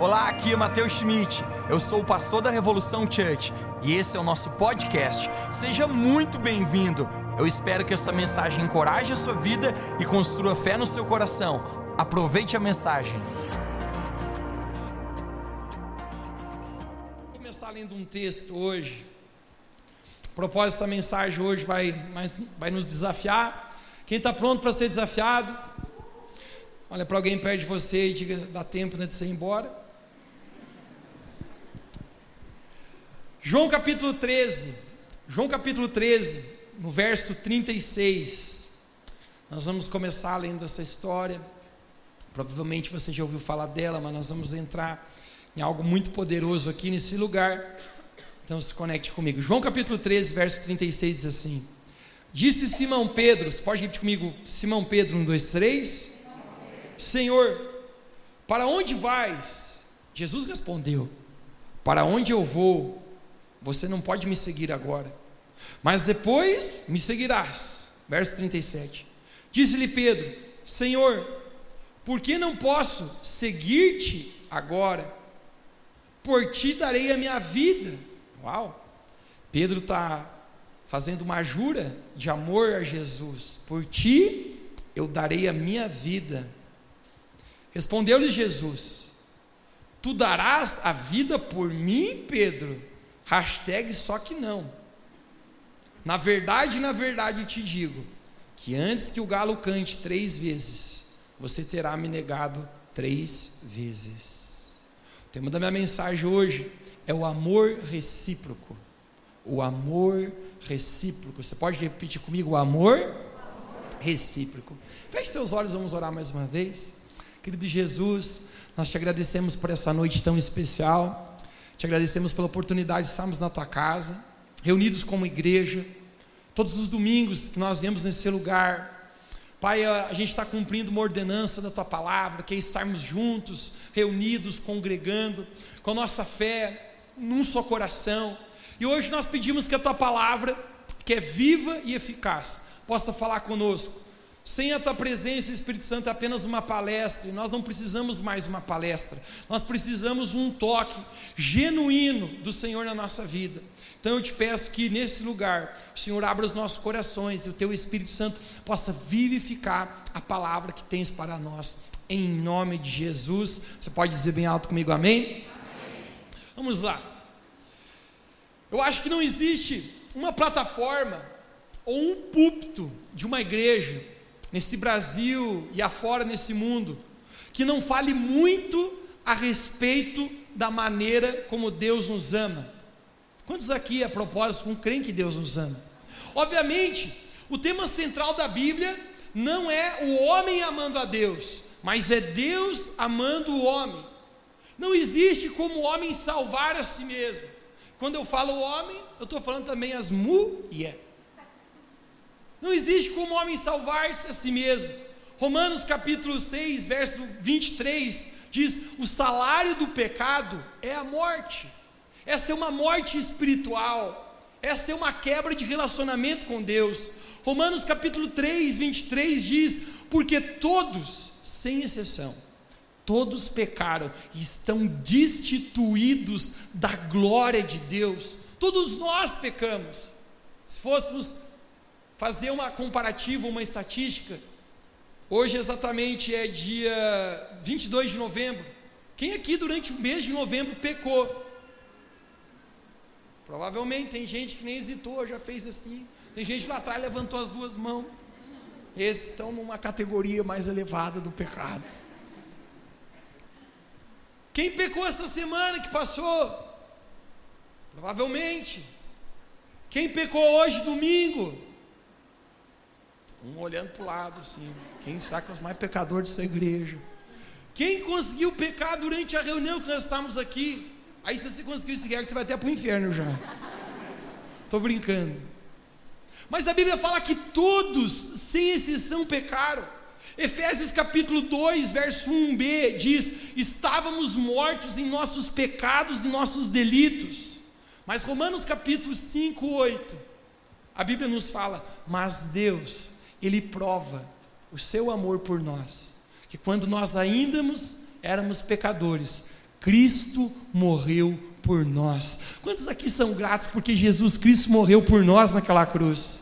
Olá, aqui é Matheus Schmidt. Eu sou o pastor da Revolução Church e esse é o nosso podcast. Seja muito bem-vindo. Eu espero que essa mensagem encoraje a sua vida e construa fé no seu coração. Aproveite a mensagem. Vou começar lendo um texto hoje. O propósito dessa mensagem hoje vai, vai nos desafiar. Quem está pronto para ser desafiado? Olha para alguém perto de você e diga: dá tempo né, de você ir embora. João capítulo 13, João capítulo 13, no verso 36. Nós vamos começar lendo essa história. Provavelmente você já ouviu falar dela, mas nós vamos entrar em algo muito poderoso aqui nesse lugar. Então se conecte comigo. João capítulo 13, verso 36 diz assim: Disse Simão Pedro, você pode repetir comigo? Simão Pedro, um, dois, três. Senhor, para onde vais? Jesus respondeu: Para onde eu vou, você não pode me seguir agora, mas depois me seguirás. Verso 37. Disse-lhe Pedro: Senhor, por que não posso seguir-te agora? Por ti darei a minha vida. Uau! Pedro está fazendo uma jura de amor a Jesus. Por ti eu darei a minha vida. Respondeu-lhe Jesus: Tu darás a vida por mim, Pedro? Hashtag só que não. Na verdade, na verdade te digo que antes que o galo cante três vezes, você terá me negado três vezes. O tema da minha mensagem hoje é o amor recíproco. O amor recíproco. Você pode repetir comigo o amor recíproco. Feche seus olhos, vamos orar mais uma vez. Querido Jesus, nós te agradecemos por essa noite tão especial. Te agradecemos pela oportunidade de estarmos na tua casa, reunidos como igreja, todos os domingos que nós viemos nesse lugar. Pai, a gente está cumprindo uma ordenança da tua palavra, que é estarmos juntos, reunidos, congregando, com a nossa fé, num só coração. E hoje nós pedimos que a tua palavra, que é viva e eficaz, possa falar conosco sem a tua presença, Espírito Santo, é apenas uma palestra, e nós não precisamos mais uma palestra, nós precisamos um toque genuíno do Senhor na nossa vida. Então eu te peço que nesse lugar, o Senhor abra os nossos corações e o teu Espírito Santo possa vivificar a palavra que tens para nós, em nome de Jesus. Você pode dizer bem alto comigo, amém? amém. Vamos lá. Eu acho que não existe uma plataforma ou um púlpito de uma igreja nesse Brasil e afora nesse mundo, que não fale muito a respeito da maneira como Deus nos ama. Quantos aqui, a propósito, não creem que Deus nos ama? Obviamente, o tema central da Bíblia não é o homem amando a Deus, mas é Deus amando o homem. Não existe como o homem salvar a si mesmo. Quando eu falo homem, eu estou falando também as mulheres. Não existe como o homem salvar-se a si mesmo. Romanos capítulo 6, verso 23 diz: "O salário do pecado é a morte". Essa é uma morte espiritual. Essa é uma quebra de relacionamento com Deus. Romanos capítulo 3, 23 diz: "Porque todos, sem exceção, todos pecaram e estão destituídos da glória de Deus. Todos nós pecamos. Se fôssemos fazer uma comparativa, uma estatística. Hoje exatamente é dia 22 de novembro. Quem aqui durante o mês de novembro pecou? Provavelmente tem gente que nem hesitou, já fez assim. Tem gente lá atrás levantou as duas mãos. Esses estão numa categoria mais elevada do pecado. Quem pecou essa semana que passou? Provavelmente. Quem pecou hoje, domingo? Um olhando para o lado, assim. Quem saca os mais pecadores dessa igreja? Quem conseguiu pecar durante a reunião que nós estávamos aqui? Aí se você conseguiu guerra, você vai até para o inferno já. Estou brincando. Mas a Bíblia fala que todos, sem exceção, pecaram. Efésios capítulo 2, verso 1b diz: Estávamos mortos em nossos pecados e nossos delitos. Mas Romanos capítulo 5, 8, a Bíblia nos fala: Mas Deus, ele prova o seu amor por nós, que quando nós ainda éramos pecadores, Cristo morreu por nós. Quantos aqui são gratos porque Jesus Cristo morreu por nós naquela cruz?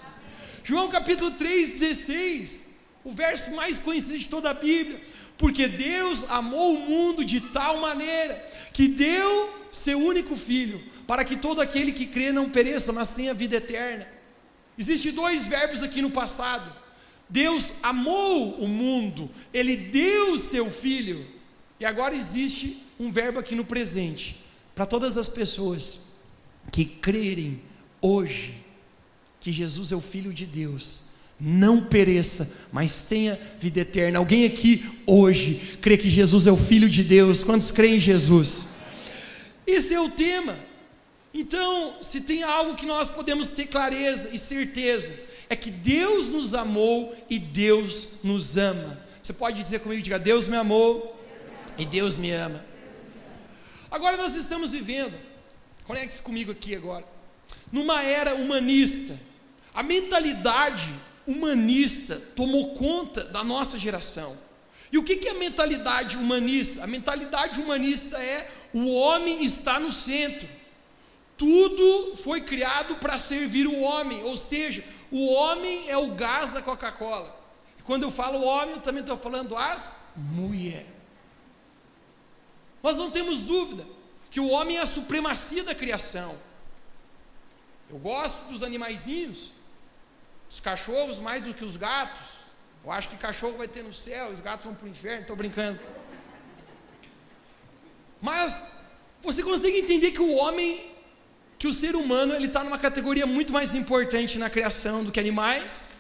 João capítulo 3, 16, o verso mais conhecido de toda a Bíblia. Porque Deus amou o mundo de tal maneira que deu seu único filho, para que todo aquele que crê não pereça, mas tenha vida eterna. Existem dois verbos aqui no passado. Deus amou o mundo, ele deu o seu filho. E agora existe um verbo aqui no presente, para todas as pessoas que crerem hoje que Jesus é o filho de Deus não pereça, mas tenha vida eterna. Alguém aqui hoje crê que Jesus é o Filho de Deus? Quantos creem em Jesus? Esse é o tema. Então, se tem algo que nós podemos ter clareza e certeza, é que Deus nos amou e Deus nos ama. Você pode dizer comigo, diga, Deus me amou e Deus me ama. Agora nós estamos vivendo, conecte-se comigo aqui agora, numa era humanista. A mentalidade humanista tomou conta da nossa geração. E o que é a mentalidade humanista? A mentalidade humanista é o homem está no centro. Tudo foi criado para servir o homem, ou seja, o homem é o gás da Coca-Cola. Quando eu falo homem, eu também estou falando as mulher. Nós não temos dúvida que o homem é a supremacia da criação. Eu gosto dos animaizinhos, os cachorros mais do que os gatos. Eu acho que cachorro vai ter no céu, os gatos vão para o inferno, estou brincando. Mas você consegue entender que o homem, que o ser humano, ele está numa categoria muito mais importante na criação do que animais?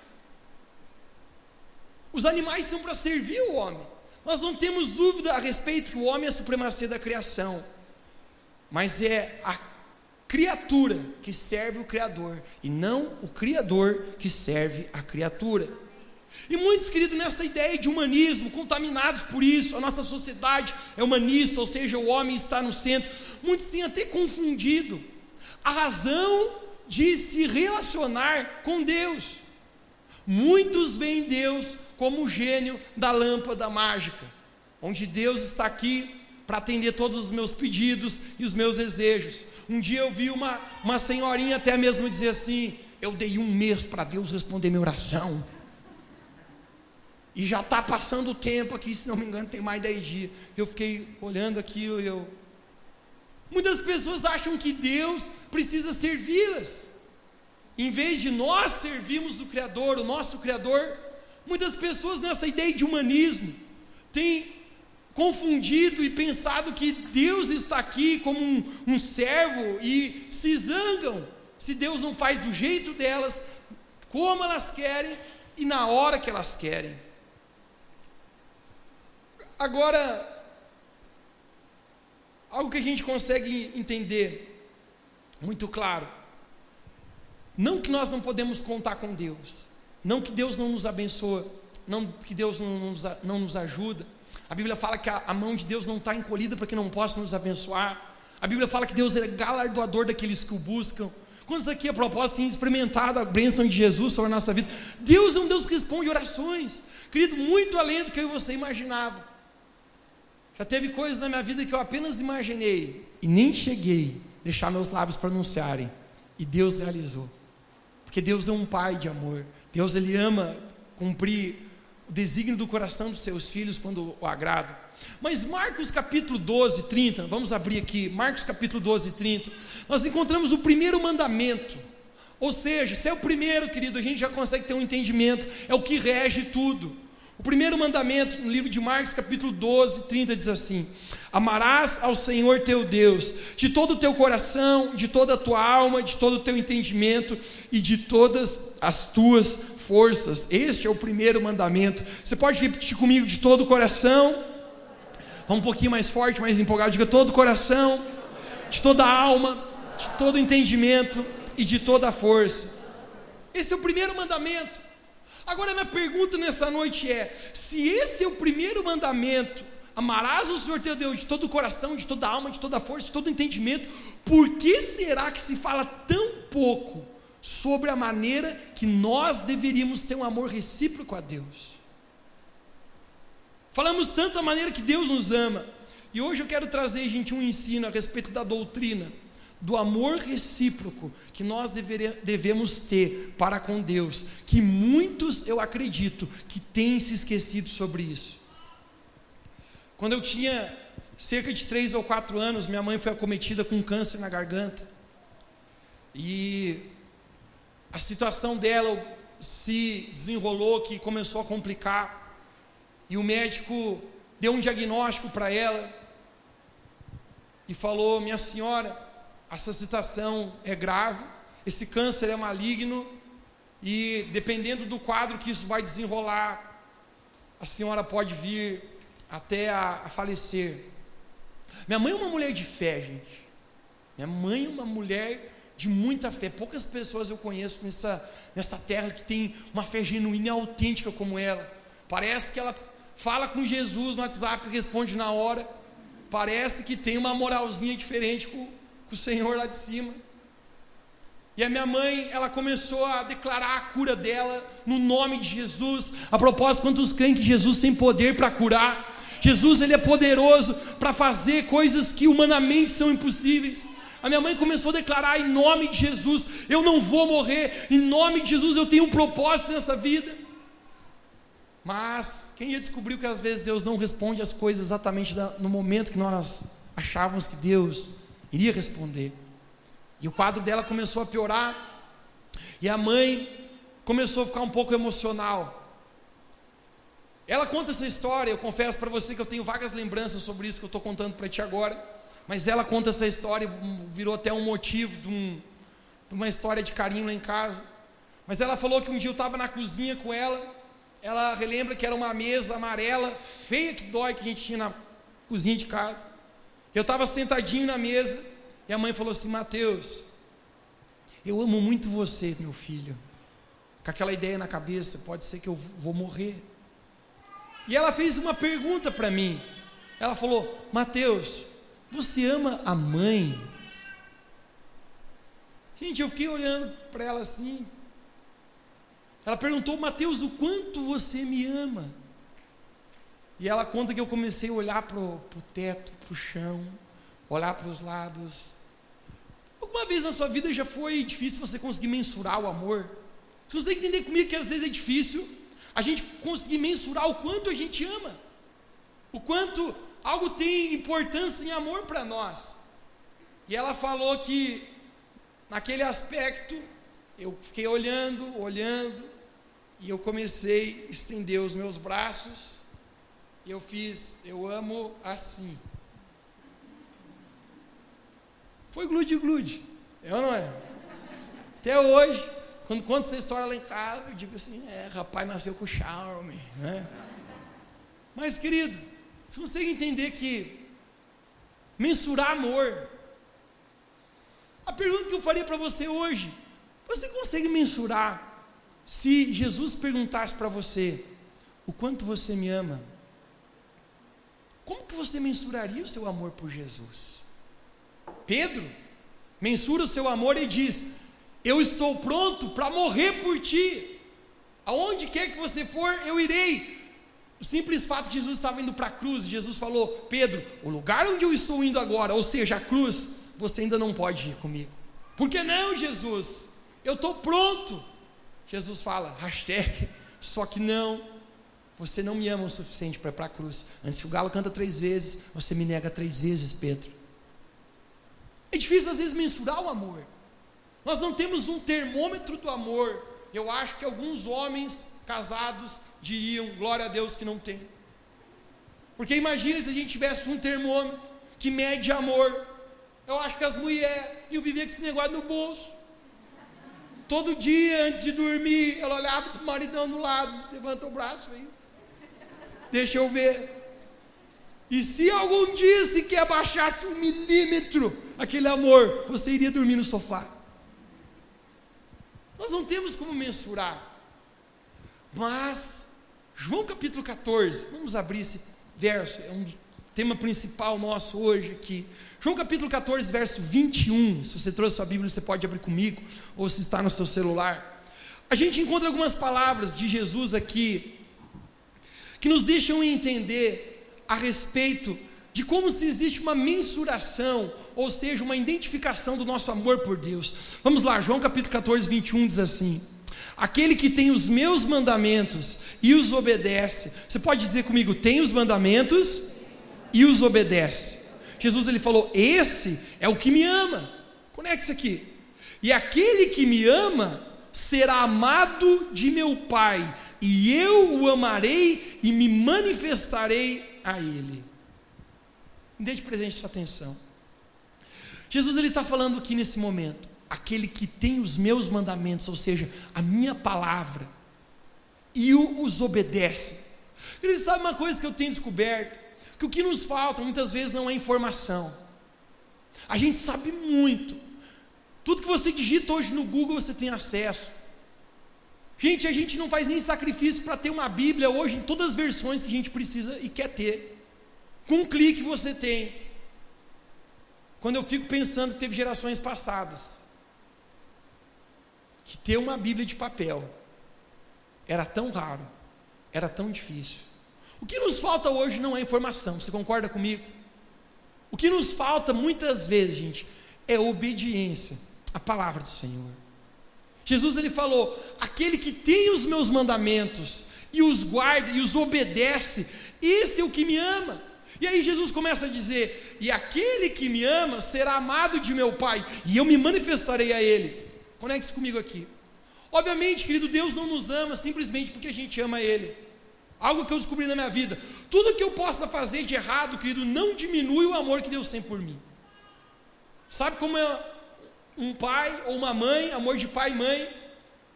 Os animais são para servir o homem. Nós não temos dúvida a respeito que o homem é a supremacia da criação, mas é a criatura que serve o Criador e não o Criador que serve a criatura. E muitos, queridos, nessa ideia de humanismo, contaminados por isso, a nossa sociedade é humanista, ou seja, o homem está no centro. Muitos têm até confundido a razão de se relacionar com Deus. Muitos veem Deus como o gênio da lâmpada mágica, onde Deus está aqui para atender todos os meus pedidos e os meus desejos. Um dia eu vi uma, uma senhorinha até mesmo dizer assim: Eu dei um mês para Deus responder minha oração. E já está passando o tempo aqui, se não me engano, tem mais 10 dias. Eu fiquei olhando aquilo e eu. Muitas pessoas acham que Deus precisa servi-las. Em vez de nós servirmos o Criador, o nosso Criador, muitas pessoas nessa ideia de humanismo têm confundido e pensado que Deus está aqui como um, um servo e se zangam se Deus não faz do jeito delas, como elas querem e na hora que elas querem. Agora, algo que a gente consegue entender muito claro, não que nós não podemos contar com Deus, não que Deus não nos abençoa, não que Deus não nos, não nos ajuda, a Bíblia fala que a, a mão de Deus não está encolhida para que não possa nos abençoar. A Bíblia fala que Deus é galardoador daqueles que o buscam. Quantos aqui a propósito têm experimentado a bênção de Jesus sobre a nossa vida? Deus é um Deus que responde orações, querido, muito além do que eu e você imaginava. Já teve coisas na minha vida que eu apenas imaginei e nem cheguei a deixar meus lábios pronunciarem. E Deus realizou. Porque Deus é um pai de amor. Deus ele ama cumprir o desígnio do coração dos seus filhos quando o agrada. Mas Marcos capítulo 12, 30, vamos abrir aqui, Marcos capítulo 12, 30, nós encontramos o primeiro mandamento. Ou seja, se é o primeiro, querido, a gente já consegue ter um entendimento, é o que rege tudo. O primeiro mandamento, no livro de Marcos, capítulo 12, 30, diz assim: Amarás ao Senhor teu Deus de todo o teu coração, de toda a tua alma, de todo o teu entendimento e de todas as tuas forças. Este é o primeiro mandamento. Você pode repetir comigo de todo o coração? Vamos um pouquinho mais forte, mais empolgado. Diga todo o coração, de toda a alma, de todo o entendimento e de toda a força. Esse é o primeiro mandamento. Agora, minha pergunta nessa noite é: se esse é o primeiro mandamento, amarás o Senhor teu Deus de todo o coração, de toda a alma, de toda a força, de todo o entendimento, por que será que se fala tão pouco sobre a maneira que nós deveríamos ter um amor recíproco a Deus. Falamos tanto a maneira que Deus nos ama, E hoje eu quero trazer, gente, um ensino a respeito da doutrina, do amor recíproco que nós devemos ter para com Deus, que muitos, eu acredito, que têm se esquecido sobre isso. Quando eu tinha cerca de três ou quatro anos, minha mãe foi acometida com câncer na garganta. E a situação dela se desenrolou, que começou a complicar. E o médico deu um diagnóstico para ela e falou: Minha senhora, essa situação é grave, esse câncer é maligno e dependendo do quadro que isso vai desenrolar, a senhora pode vir até a, a falecer. Minha mãe é uma mulher de fé, gente. Minha mãe é uma mulher de muita fé. Poucas pessoas eu conheço nessa, nessa terra que tem uma fé genuína e autêntica como ela. Parece que ela fala com Jesus no WhatsApp e responde na hora. Parece que tem uma moralzinha diferente com, com o Senhor lá de cima. E a minha mãe, ela começou a declarar a cura dela no nome de Jesus. A propósito, quantos creem que Jesus tem poder para curar? Jesus, ele é poderoso para fazer coisas que humanamente são impossíveis. A minha mãe começou a declarar em nome de Jesus: eu não vou morrer, em nome de Jesus eu tenho um propósito nessa vida. Mas quem já descobriu que às vezes Deus não responde as coisas exatamente no momento que nós achávamos que Deus iria responder? E o quadro dela começou a piorar, e a mãe começou a ficar um pouco emocional. Ela conta essa história, eu confesso para você que eu tenho vagas lembranças sobre isso que eu estou contando para ti agora. Mas ela conta essa história, virou até um motivo de, um, de uma história de carinho lá em casa. Mas ela falou que um dia eu estava na cozinha com ela, ela relembra que era uma mesa amarela, feia que dói, que a gente tinha na cozinha de casa. Eu estava sentadinho na mesa, e a mãe falou assim: Mateus, eu amo muito você, meu filho. Com aquela ideia na cabeça, pode ser que eu vou morrer. E ela fez uma pergunta para mim. Ela falou: Mateus, você ama a mãe? Gente, eu fiquei olhando para ela assim. Ela perguntou, Mateus, o quanto você me ama? E ela conta que eu comecei a olhar para o teto, para o chão, olhar para os lados. Alguma vez na sua vida já foi difícil você conseguir mensurar o amor? Você consegue entender comigo que às vezes é difícil a gente conseguir mensurar o quanto a gente ama? O quanto algo tem importância em amor para nós. E ela falou que, naquele aspecto, eu fiquei olhando, olhando, e eu comecei a estender os meus braços, eu fiz, eu amo assim. Foi glude-glude, é ou não é? Até hoje, quando conto essa história lá em casa, eu digo assim: é, rapaz nasceu com charme, né? Mas, querido, você consegue entender que mensurar amor. A pergunta que eu faria para você hoje: você consegue mensurar se Jesus perguntasse para você o quanto você me ama? Como que você mensuraria o seu amor por Jesus? Pedro mensura o seu amor e diz: Eu estou pronto para morrer por ti. Aonde quer que você for, eu irei. O simples fato que Jesus estava indo para a cruz, Jesus falou: Pedro, o lugar onde eu estou indo agora, ou seja, a cruz, você ainda não pode ir comigo. Por que não, Jesus? Eu estou pronto. Jesus fala, hashtag, só que não, você não me ama o suficiente para ir para a cruz. Antes que o galo canta três vezes, você me nega três vezes, Pedro. É difícil às vezes mensurar o amor. Nós não temos um termômetro do amor. Eu acho que alguns homens casados diriam, glória a Deus que não tem. Porque imagina se a gente tivesse um termômetro que mede amor. Eu acho que as mulheres iam viver com esse negócio no bolso. Todo dia, antes de dormir, ela olhava para o maridão do lado, levanta o braço aí. Deixa eu ver. E se algum dia sequer baixasse um milímetro aquele amor, você iria dormir no sofá. Nós não temos como mensurar. Mas, João capítulo 14, vamos abrir esse verso, é um tema principal nosso hoje aqui. João capítulo 14, verso 21. Se você trouxe sua Bíblia, você pode abrir comigo, ou se está no seu celular. A gente encontra algumas palavras de Jesus aqui, que nos deixam entender a respeito de como se existe uma mensuração, ou seja, uma identificação do nosso amor por Deus. Vamos lá, João capítulo 14, 21 diz assim: Aquele que tem os meus mandamentos e os obedece. Você pode dizer comigo, tem os mandamentos e os obedece. Jesus ele falou: Esse é o que me ama. Conecte-se aqui. E aquele que me ama será amado de meu Pai, e eu o amarei e me manifestarei a ele. Deixe presente sua atenção. Jesus ele está falando aqui nesse momento, aquele que tem os meus mandamentos, ou seja, a minha palavra, e os obedece. Ele sabe uma coisa que eu tenho descoberto, que o que nos falta muitas vezes não é informação. A gente sabe muito. Tudo que você digita hoje no Google você tem acesso. Gente, a gente não faz nem sacrifício para ter uma Bíblia hoje em todas as versões que a gente precisa e quer ter. Com um clique você tem. Quando eu fico pensando que teve gerações passadas que ter uma Bíblia de papel era tão raro, era tão difícil. O que nos falta hoje não é informação, você concorda comigo? O que nos falta muitas vezes, gente, é obediência à palavra do Senhor. Jesus ele falou: aquele que tem os meus mandamentos e os guarda e os obedece, esse é o que me ama. E aí Jesus começa a dizer: E aquele que me ama será amado de meu Pai, e eu me manifestarei a ele. Conecte-se comigo aqui. Obviamente, querido, Deus não nos ama simplesmente porque a gente ama Ele. Algo que eu descobri na minha vida. Tudo que eu possa fazer de errado, querido, não diminui o amor que Deus tem por mim. Sabe como é um pai ou uma mãe, amor de pai e mãe?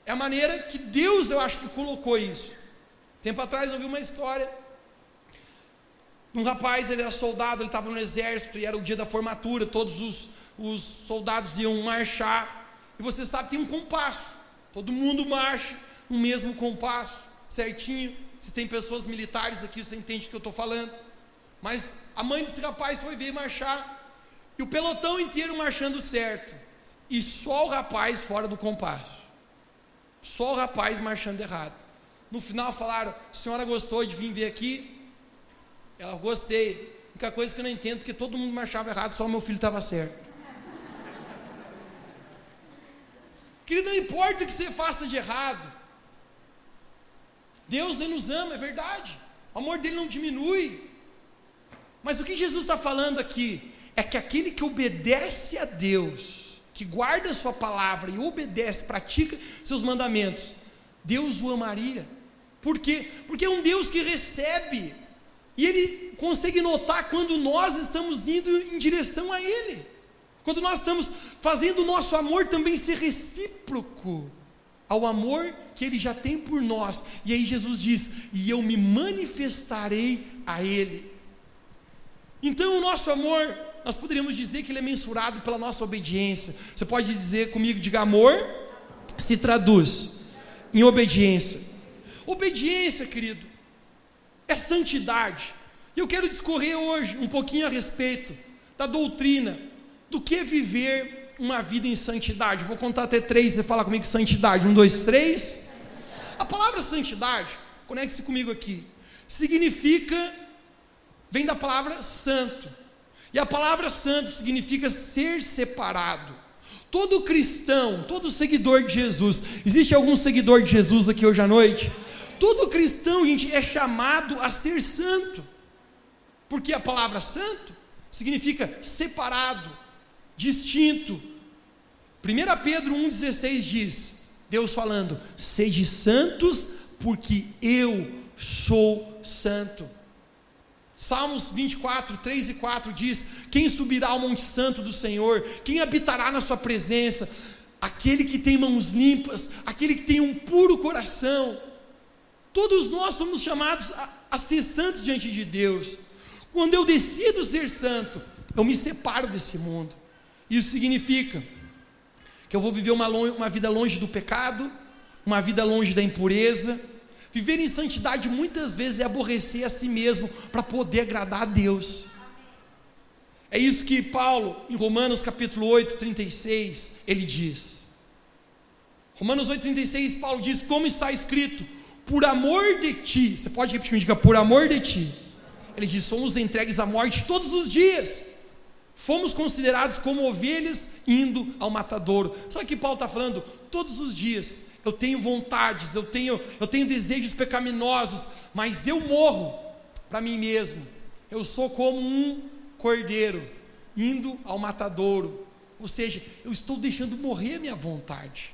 É a maneira que Deus, eu acho que colocou isso. Tempo atrás eu vi uma história um rapaz, ele era soldado, ele estava no exército e era o dia da formatura, todos os, os soldados iam marchar. E você sabe, tem um compasso. Todo mundo marcha no mesmo compasso, certinho. Se tem pessoas militares aqui, você entende o que eu estou falando. Mas a mãe desse rapaz foi ver marchar. E o pelotão inteiro marchando certo. E só o rapaz fora do compasso. Só o rapaz marchando errado. No final falaram: senhora gostou de vir ver aqui? Ela, gostei. A única coisa que eu não entendo, porque todo mundo marchava errado, só o meu filho estava certo. Querido, não importa o que você faça de errado. Deus nos ama, é verdade. O amor dele não diminui. Mas o que Jesus está falando aqui é que aquele que obedece a Deus, que guarda a sua palavra e obedece, pratica seus mandamentos, Deus o amaria. Por quê? Porque é um Deus que recebe e ele consegue notar quando nós estamos indo em direção a Ele. Quando nós estamos fazendo o nosso amor também ser recíproco ao amor que Ele já tem por nós. E aí Jesus diz: E eu me manifestarei a Ele. Então o nosso amor, nós poderíamos dizer que ele é mensurado pela nossa obediência. Você pode dizer comigo, diga amor, se traduz em obediência. Obediência, querido, é santidade. E eu quero discorrer hoje um pouquinho a respeito da doutrina, do que é viver uma vida em santidade. Vou contar até três, você fala comigo santidade. Um, dois, três. A palavra santidade, conecte-se comigo aqui, significa, vem da palavra santo. E a palavra santo significa ser separado. Todo cristão, todo seguidor de Jesus, existe algum seguidor de Jesus aqui hoje à noite? todo cristão, gente, é chamado a ser santo, porque a palavra santo significa separado, distinto. 1 Pedro 1,16 diz: Deus falando, sede santos, porque eu sou santo. Salmos 24, 3 e 4 diz: Quem subirá ao Monte Santo do Senhor? Quem habitará na Sua presença? Aquele que tem mãos limpas, aquele que tem um puro coração Todos nós somos chamados a, a ser santos diante de Deus. Quando eu decido ser santo, eu me separo desse mundo. Isso significa que eu vou viver uma, uma vida longe do pecado, uma vida longe da impureza. Viver em santidade muitas vezes é aborrecer a si mesmo para poder agradar a Deus. É isso que Paulo, em Romanos capítulo 8, 36, ele diz. Romanos 8, 36, Paulo diz: Como está escrito, por amor de ti, você pode repetir comigo, diga, por amor de ti, ele diz: somos entregues à morte todos os dias. Fomos considerados como ovelhas indo ao matadouro. Só que Paulo está falando, todos os dias eu tenho vontades, eu tenho, eu tenho desejos pecaminosos, mas eu morro para mim mesmo. Eu sou como um cordeiro indo ao matadouro. Ou seja, eu estou deixando morrer a minha vontade.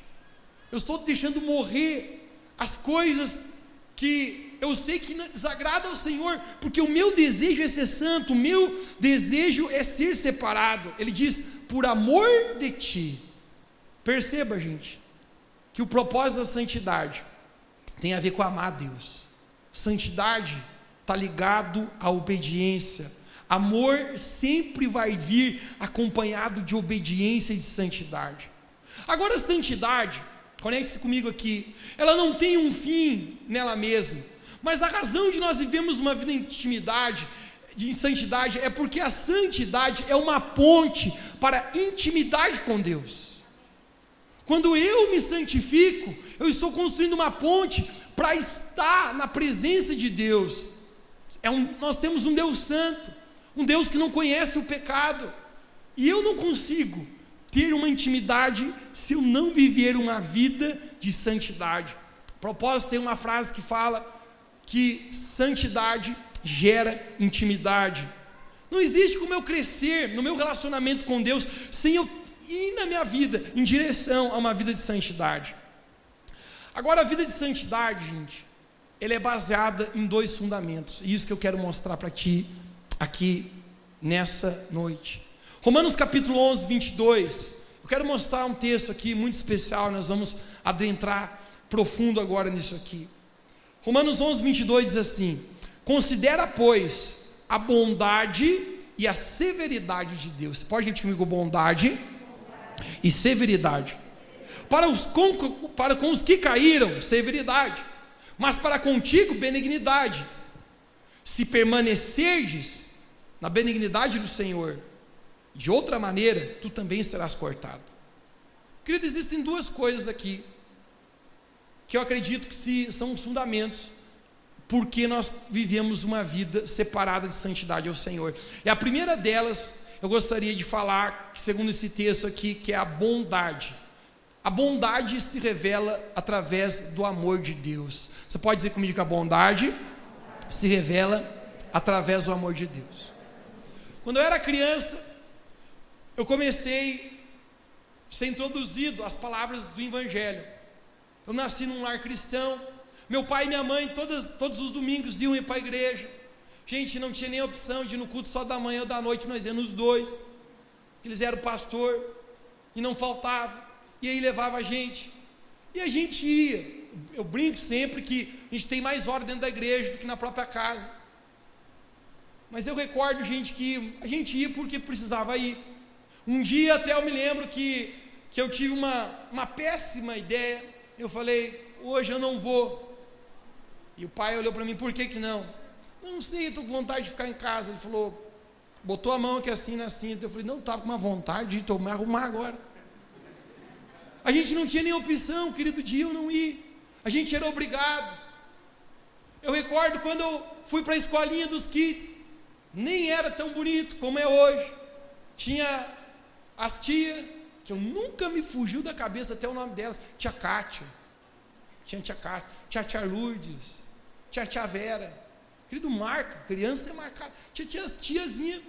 Eu estou deixando morrer as coisas que eu sei que desagrada ao Senhor, porque o meu desejo é ser santo, o meu desejo é ser separado. Ele diz: por amor de ti. Perceba, gente, que o propósito da santidade tem a ver com amar a Deus. Santidade está ligado à obediência. Amor sempre vai vir acompanhado de obediência e de santidade. Agora, a santidade Conecte-se comigo aqui. Ela não tem um fim nela mesma. Mas a razão de nós vivemos uma vida de intimidade, de santidade, é porque a santidade é uma ponte para intimidade com Deus. Quando eu me santifico, eu estou construindo uma ponte para estar na presença de Deus. É um, nós temos um Deus santo, um Deus que não conhece o pecado. E eu não consigo ter uma intimidade se eu não viver uma vida de santidade. Propósito, tem uma frase que fala que santidade gera intimidade. Não existe como eu crescer no meu relacionamento com Deus sem eu ir na minha vida em direção a uma vida de santidade. Agora, a vida de santidade, gente, ela é baseada em dois fundamentos. E isso que eu quero mostrar para ti aqui nessa noite. Romanos capítulo 11, 22. Eu quero mostrar um texto aqui muito especial, nós vamos adentrar profundo agora nisso aqui. Romanos 11, 22 diz assim: Considera, pois, a bondade e a severidade de Deus. Você pode repetir comigo bondade e severidade. Para os, com, para com os que caíram, severidade. Mas para contigo, benignidade. Se permanecerdes na benignidade do Senhor, de outra maneira, tu também serás cortado. Querido, existem duas coisas aqui que eu acredito que se, são os fundamentos porque nós vivemos uma vida separada de santidade ao Senhor. E a primeira delas, eu gostaria de falar, segundo esse texto aqui, que é a bondade. A bondade se revela através do amor de Deus. Você pode dizer comigo que a bondade se revela através do amor de Deus. Quando eu era criança, eu comecei a ser introduzido às palavras do Evangelho. Eu nasci num lar cristão, meu pai e minha mãe, todas, todos os domingos, iam para a igreja. Gente, não tinha nem opção de ir no culto só da manhã ou da noite, nós íamos os dois. Eles eram pastor e não faltava. E aí levava a gente. E a gente ia. Eu brinco sempre que a gente tem mais hora dentro da igreja do que na própria casa. Mas eu recordo, gente, que a gente ia porque precisava ir. Um dia até eu me lembro que, que eu tive uma, uma péssima ideia. Eu falei, hoje eu não vou. E o pai olhou para mim, por que, que não? Não sei, estou com vontade de ficar em casa. Ele falou, botou a mão aqui assim na cinta. Eu falei, não, estava com uma vontade de tomar, arrumar agora. A gente não tinha nem opção, querido, de eu não ir. A gente era obrigado. Eu recordo quando eu fui para a escolinha dos kids, nem era tão bonito como é hoje. Tinha as tias, que eu nunca me fugiu da cabeça até o nome delas, tia Kátia, tia Tia Cássia, tia Tia Lourdes, tia Tia Vera, querido marca, criança é marcada, tia tia as tiazinha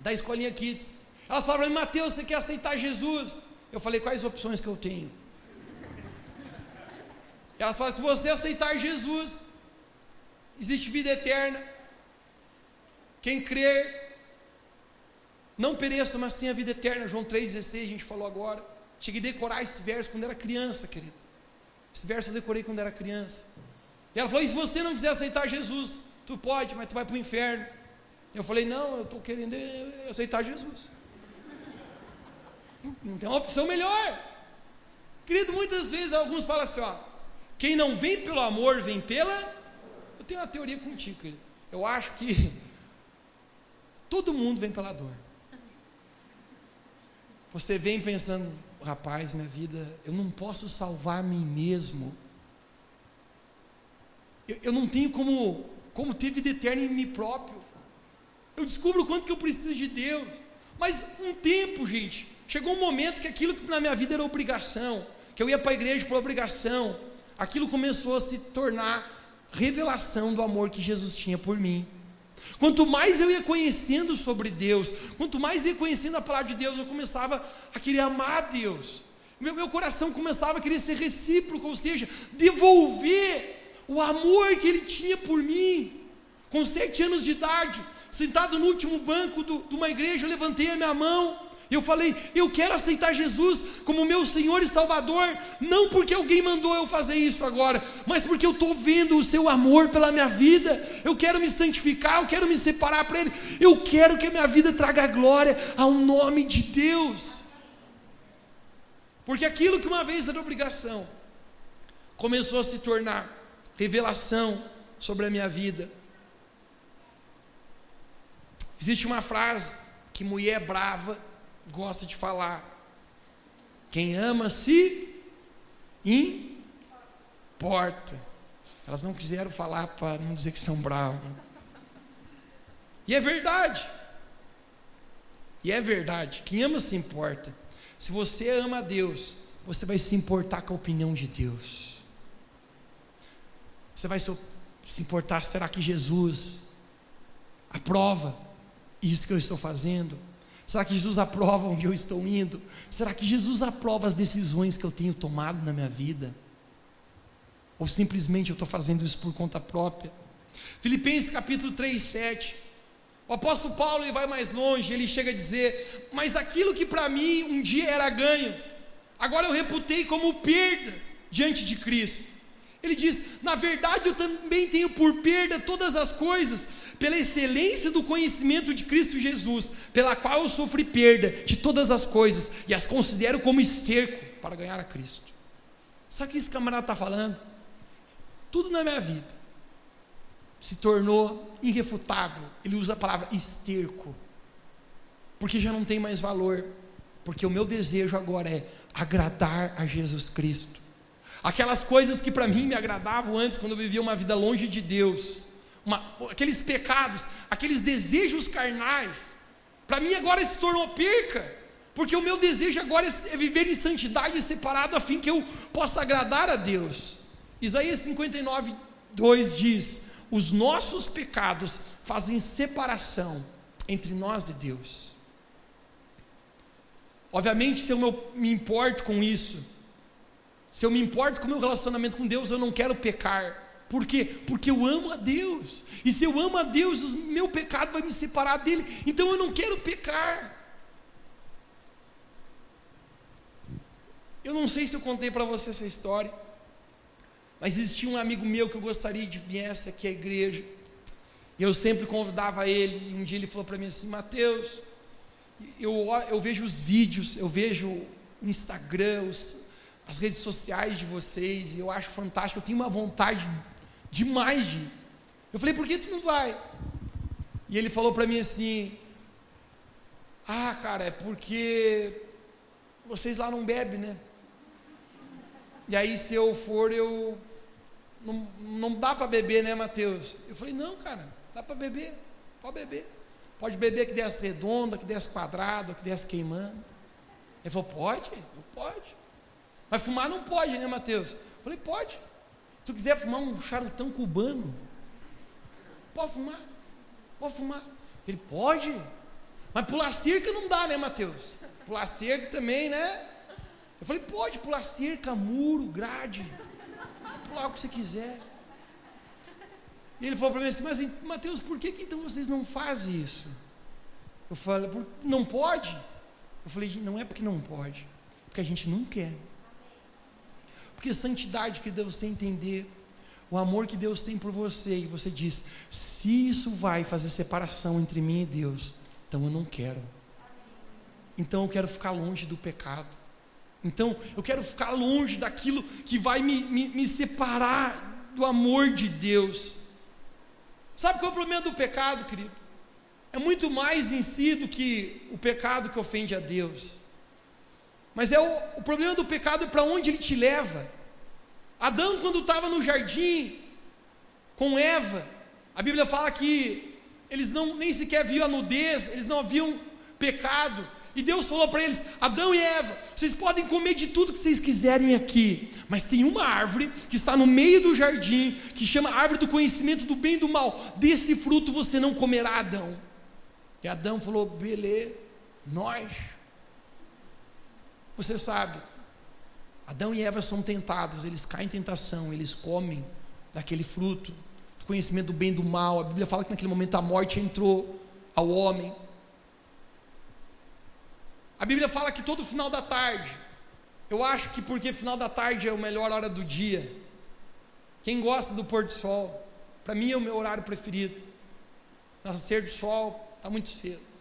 da escolinha Kids. Elas falaram para mim, Mateus, você quer aceitar Jesus? Eu falei, quais opções que eu tenho? Elas falaram, se você aceitar Jesus, existe vida eterna. Quem crer não pereça, mas tenha vida eterna. João 3,16, a gente falou agora. Cheguei a decorar esse verso quando era criança, querido. Esse verso eu decorei quando era criança. E ela falou: e se você não quiser aceitar Jesus, tu pode, mas tu vai para o inferno. Eu falei: não, eu estou querendo aceitar Jesus. Não tem uma opção melhor. Querido, muitas vezes alguns falam assim: ó, quem não vem pelo amor, vem pela. Eu tenho uma teoria contigo, querido. Eu acho que todo mundo vem pela dor. Você vem pensando, rapaz, minha vida, eu não posso salvar a mim mesmo. Eu, eu não tenho como como ter vida eterna em mim próprio. Eu descubro o quanto que eu preciso de Deus. Mas um tempo, gente, chegou um momento que aquilo que na minha vida era obrigação, que eu ia para a igreja por obrigação, aquilo começou a se tornar revelação do amor que Jesus tinha por mim. Quanto mais eu ia conhecendo sobre Deus, quanto mais eu ia conhecendo a palavra de Deus, eu começava a querer amar Deus. Meu, meu coração começava a querer ser recíproco, ou seja, devolver o amor que Ele tinha por mim. Com sete anos de idade, sentado no último banco do, de uma igreja, eu levantei a minha mão eu falei, eu quero aceitar Jesus como meu Senhor e Salvador, não porque alguém mandou eu fazer isso agora, mas porque eu estou vendo o seu amor pela minha vida. Eu quero me santificar, eu quero me separar para Ele, eu quero que a minha vida traga glória ao nome de Deus. Porque aquilo que uma vez era obrigação, começou a se tornar revelação sobre a minha vida. Existe uma frase que mulher brava gosta de falar. Quem ama se importa. Elas não quiseram falar para não dizer que são bravas. E é verdade. E é verdade. Quem ama se importa. Se você ama a Deus, você vai se importar com a opinião de Deus. Você vai se importar, será que Jesus aprova isso que eu estou fazendo? Será que Jesus aprova onde eu estou indo? Será que Jesus aprova as decisões que eu tenho tomado na minha vida? Ou simplesmente eu estou fazendo isso por conta própria? Filipenses capítulo 3, 7. O apóstolo Paulo ele vai mais longe, ele chega a dizer: Mas aquilo que para mim um dia era ganho, agora eu reputei como perda diante de Cristo. Ele diz: Na verdade eu também tenho por perda todas as coisas pela excelência do conhecimento de Cristo Jesus, pela qual eu sofri perda de todas as coisas e as considero como esterco para ganhar a Cristo. Sabe o que esse camarada está falando? Tudo na minha vida se tornou irrefutável. Ele usa a palavra esterco, porque já não tem mais valor, porque o meu desejo agora é agradar a Jesus Cristo. Aquelas coisas que para mim me agradavam antes, quando eu vivia uma vida longe de Deus, uma, aqueles pecados, aqueles desejos carnais, para mim agora se tornou perca, porque o meu desejo agora é viver em santidade separado a fim que eu possa agradar a Deus. Isaías 59, 2 diz: Os nossos pecados fazem separação entre nós e Deus. Obviamente, se eu me importo com isso, se eu me importo com o meu relacionamento com Deus, eu não quero pecar. Por quê? Porque eu amo a Deus. E se eu amo a Deus, o meu pecado vai me separar dele. Então eu não quero pecar. Eu não sei se eu contei para você essa história, mas existia um amigo meu que eu gostaria de viesse aqui à igreja. E eu sempre convidava ele. E um dia ele falou para mim assim: Mateus, eu, eu vejo os vídeos, eu vejo o Instagram, os, as redes sociais de vocês, e eu acho fantástico. Eu tenho uma vontade demais de. Eu falei, por que tu não vai? E ele falou para mim assim: Ah, cara, é porque vocês lá não bebem, né? E aí, se eu for, eu. Não, não dá para beber, né, Mateus? Eu falei: Não, cara, dá para beber, pode beber. Pode beber que desce redonda, que desce quadrado, que desce queimando. Ele falou: Pode? Eu, pode. Mas fumar não pode, né, Mateus? Eu falei: Pode. Se tu quiser fumar um charutão cubano, pode fumar, pode fumar. Ele pode, mas pular cerca não dá, né, Mateus? Pular cerca também, né? Eu falei, pode pular cerca, muro, grade, pular o que você quiser. E ele falou para mim assim, mas Mateus, por que, que então vocês não fazem isso? Eu falei, não pode? Eu falei, não é porque não pode, porque a gente não quer. Porque santidade que você entender o amor que Deus tem por você, e você diz: se isso vai fazer separação entre mim e Deus, então eu não quero. Então eu quero ficar longe do pecado. Então eu quero ficar longe daquilo que vai me, me, me separar do amor de Deus. Sabe qual é o problema do pecado, querido? É muito mais em si do que o pecado que ofende a Deus. Mas é o, o problema do pecado é para onde ele te leva. Adão, quando estava no jardim com Eva, A Bíblia fala que eles não nem sequer viam a nudez, eles não haviam pecado. E Deus falou para eles: Adão e Eva, vocês podem comer de tudo que vocês quiserem aqui, mas tem uma árvore que está no meio do jardim, que chama árvore do conhecimento do bem e do mal. Desse fruto você não comerá, Adão. E Adão falou: beleza, nós. Você sabe, Adão e Eva são tentados, eles caem em tentação, eles comem daquele fruto, do conhecimento do bem e do mal. A Bíblia fala que naquele momento a morte entrou ao homem. A Bíblia fala que todo final da tarde, eu acho que porque final da tarde é a melhor hora do dia. Quem gosta do pôr do sol, para mim é o meu horário preferido. Nascer do sol está muito cedo.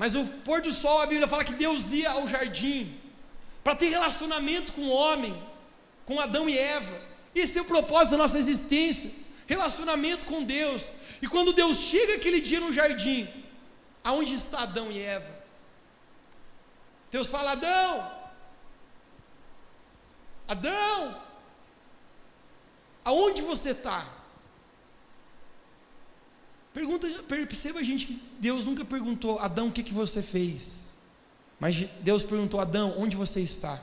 Mas o pôr do sol, a Bíblia fala que Deus ia ao jardim para ter relacionamento com o homem, com Adão e Eva. Esse é o propósito da nossa existência, relacionamento com Deus. E quando Deus chega aquele dia no jardim, Aonde está Adão e Eva? Deus fala: Adão, Adão, aonde você está? Pergunta, perceba gente que Deus nunca perguntou, Adão, o que, que você fez? Mas Deus perguntou, Adão, onde você está?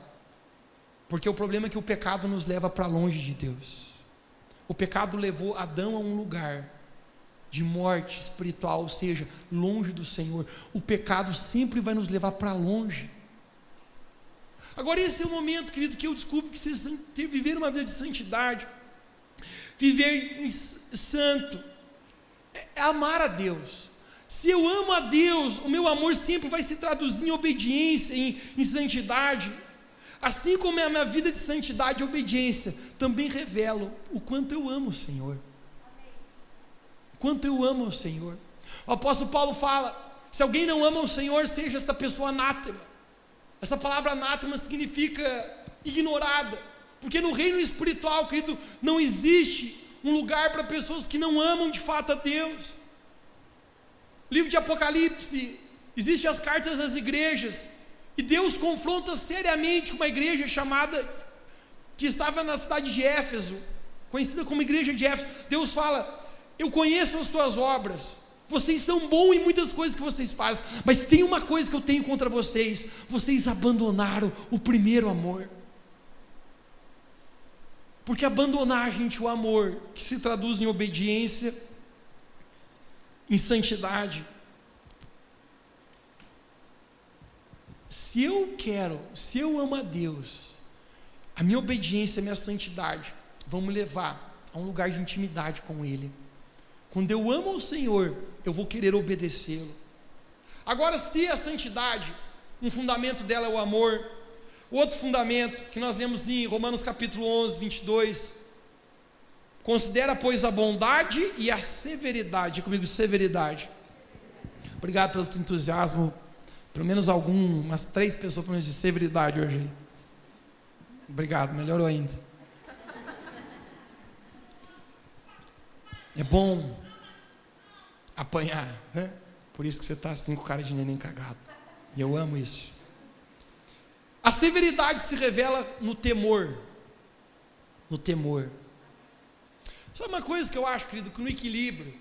Porque o problema é que o pecado nos leva para longe de Deus. O pecado levou Adão a um lugar de morte espiritual, ou seja, longe do Senhor. O pecado sempre vai nos levar para longe. Agora, esse é o momento, querido, que eu descubro que vocês viver uma vida de santidade, viver santo, é amar a Deus. Se eu amo a Deus, o meu amor sempre vai se traduzir em obediência, em, em santidade. Assim como é a minha vida de santidade e obediência, também revelo o quanto eu amo o Senhor. Quanto eu amo o Senhor. O apóstolo Paulo fala: se alguém não ama o Senhor, seja esta pessoa anátema. Essa palavra anátema significa ignorada, porque no reino espiritual, querido, não existe um lugar para pessoas que não amam de fato a Deus. Livro de Apocalipse, existem as cartas às igrejas, e Deus confronta seriamente uma igreja chamada, que estava na cidade de Éfeso, conhecida como igreja de Éfeso. Deus fala: eu conheço as tuas obras. Vocês são bons em muitas coisas que vocês fazem, mas tem uma coisa que eu tenho contra vocês: vocês abandonaram o primeiro amor. Porque abandonar, gente, o amor, que se traduz em obediência, em santidade. Se eu quero, se eu amo a Deus, a minha obediência, a minha santidade vão me levar a um lugar de intimidade com Ele. Quando eu amo o Senhor, eu vou querer obedecê-lo. Agora, se a santidade, um fundamento dela é o amor, outro fundamento que nós lemos em Romanos capítulo 11, 22, considera, pois, a bondade e a severidade, comigo, severidade. Obrigado pelo teu entusiasmo, pelo menos algumas três pessoas pelo menos de severidade hoje. Obrigado, melhorou ainda. É bom apanhar, né? Por isso que você está assim com cara de neném cagado. E eu amo isso. A severidade se revela no temor. No temor. Sabe uma coisa que eu acho, querido, que no equilíbrio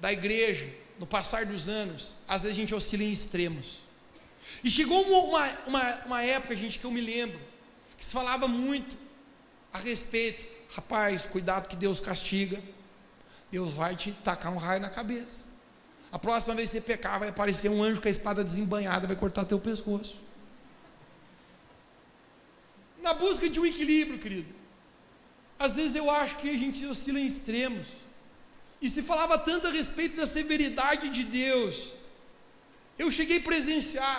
da igreja, no passar dos anos, às vezes a gente oscila em extremos. E chegou uma, uma, uma época, gente, que eu me lembro, que se falava muito a respeito Rapaz, cuidado que Deus castiga. Deus vai te tacar um raio na cabeça. A próxima vez que você pecar, vai aparecer um anjo com a espada desembanhada, vai cortar teu pescoço. Na busca de um equilíbrio, querido. Às vezes eu acho que a gente oscila em extremos. E se falava tanto a respeito da severidade de Deus. Eu cheguei a presenciar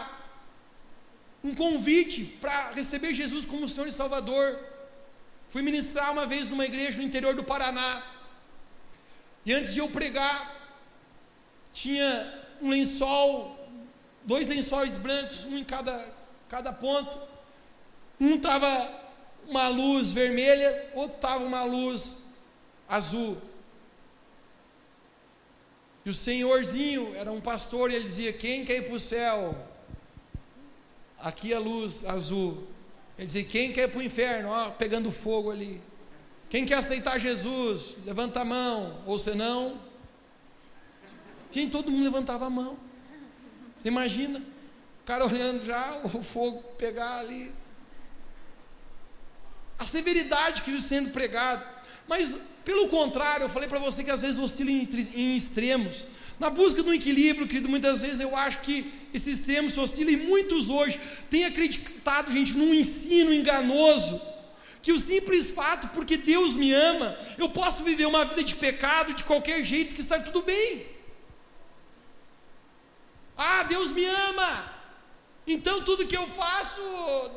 um convite para receber Jesus como Senhor e Salvador. Fui ministrar uma vez numa igreja no interior do Paraná. E antes de eu pregar, tinha um lençol, dois lençóis brancos, um em cada, cada ponta. Um estava uma luz vermelha, outro estava uma luz azul. E o senhorzinho era um pastor e ele dizia: Quem quer ir para o céu? Aqui a luz azul. Ele dizia: Quem quer ir para o inferno? Ó, pegando fogo ali. Quem quer aceitar Jesus, levanta a mão, ou senão. Gente, todo mundo levantava a mão. Você imagina? O cara olhando já, o fogo pegar ali. A severidade que sendo pregado. Mas, pelo contrário, eu falei para você que às vezes oscila em, em extremos. Na busca do equilíbrio, querido, muitas vezes eu acho que esses extremos oscilam e muitos hoje têm acreditado, gente, num ensino enganoso que o simples fato, porque Deus me ama, eu posso viver uma vida de pecado de qualquer jeito que está tudo bem. Ah, Deus me ama. Então tudo que eu faço,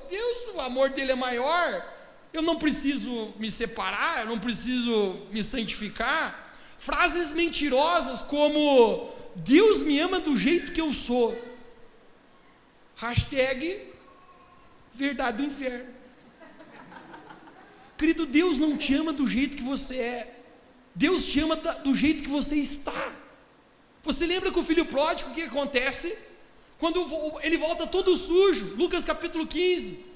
Deus, o amor dele é maior. Eu não preciso me separar, eu não preciso me santificar. Frases mentirosas como Deus me ama do jeito que eu sou. Hashtag verdade do inferno. Querido, Deus não te ama do jeito que você é, Deus te ama do jeito que você está. Você lembra com o filho pródigo o que acontece? Quando ele volta todo sujo, Lucas capítulo 15.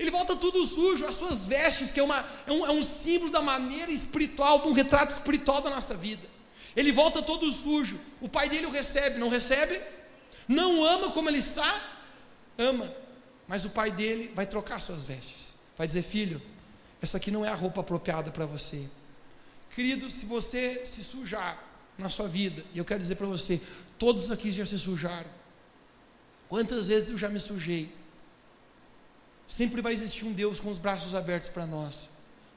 Ele volta todo sujo, as suas vestes, que é, uma, é, um, é um símbolo da maneira espiritual, de um retrato espiritual da nossa vida. Ele volta todo sujo. O pai dele o recebe, não recebe? Não ama como ele está? Ama. Mas o pai dele vai trocar suas vestes. Vai dizer: Filho, essa aqui não é a roupa apropriada para você. Querido, se você se sujar na sua vida, e eu quero dizer para você, todos aqui já se sujaram. Quantas vezes eu já me sujei? Sempre vai existir um Deus com os braços abertos para nós.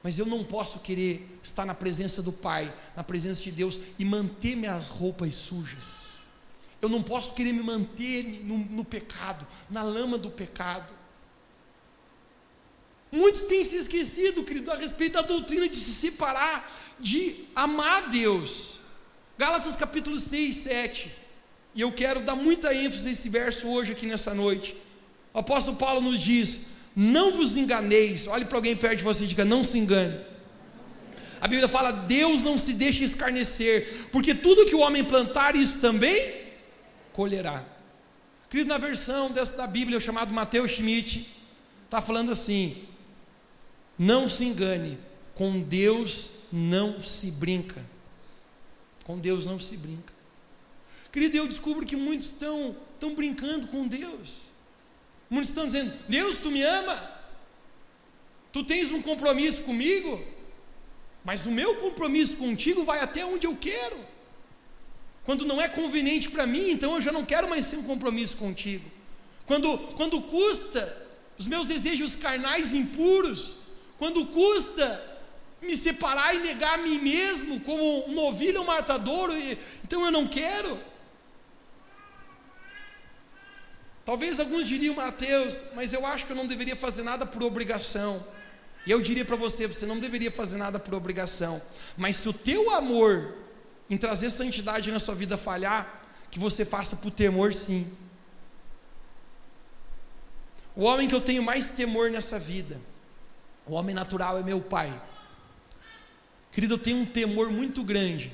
Mas eu não posso querer estar na presença do Pai, na presença de Deus e manter minhas roupas sujas. Eu não posso querer me manter no, no pecado, na lama do pecado. Muitos têm se esquecido, querido, a respeito da doutrina de se separar, de amar Deus. Gálatas capítulo 6, 7. E eu quero dar muita ênfase a esse verso hoje aqui nessa noite. O apóstolo Paulo nos diz: Não vos enganeis. Olhe para alguém perto de você e diga: Não se engane. A Bíblia fala: Deus não se deixa escarnecer, porque tudo que o homem plantar, isso também colherá. Querido, na versão dessa da Bíblia, chamado Mateus Schmidt, está falando assim: não se engane, com Deus não se brinca. Com Deus não se brinca. Querido, eu descubro que muitos estão, estão brincando com Deus. Muitos estão dizendo: Deus, tu me ama? Tu tens um compromisso comigo? Mas o meu compromisso contigo vai até onde eu quero. Quando não é conveniente para mim, então eu já não quero mais ser um compromisso contigo. Quando, quando custa os meus desejos carnais impuros, quando custa me separar e negar a mim mesmo como uma ovelha ou um matadouro, então eu não quero. Talvez alguns diriam, Mateus, mas eu acho que eu não deveria fazer nada por obrigação. E eu diria para você, você não deveria fazer nada por obrigação. Mas se o teu amor em trazer santidade na sua vida falhar, que você faça por temor sim. O homem que eu tenho mais temor nessa vida o homem natural é meu pai. Querido, eu tenho um temor muito grande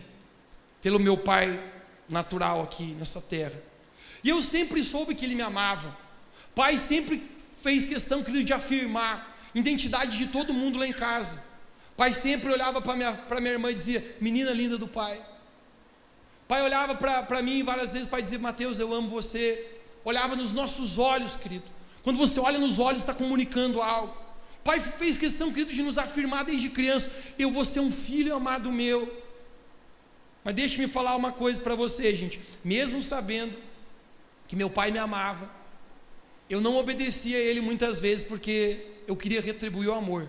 pelo meu pai natural aqui nessa terra. E eu sempre soube que ele me amava. Pai sempre fez questão, querido, de afirmar identidade de todo mundo lá em casa. Pai sempre olhava para minha, minha irmã e dizia: Menina linda do pai. Pai olhava para mim várias vezes, pai dizia: Mateus, eu amo você. Olhava nos nossos olhos, querido. Quando você olha nos olhos, está comunicando algo. Pai fez questão, querido, de nos afirmar desde criança: eu vou ser um filho amado meu. Mas deixe-me falar uma coisa para você, gente. Mesmo sabendo que meu pai me amava, eu não obedecia a ele muitas vezes porque eu queria retribuir o amor.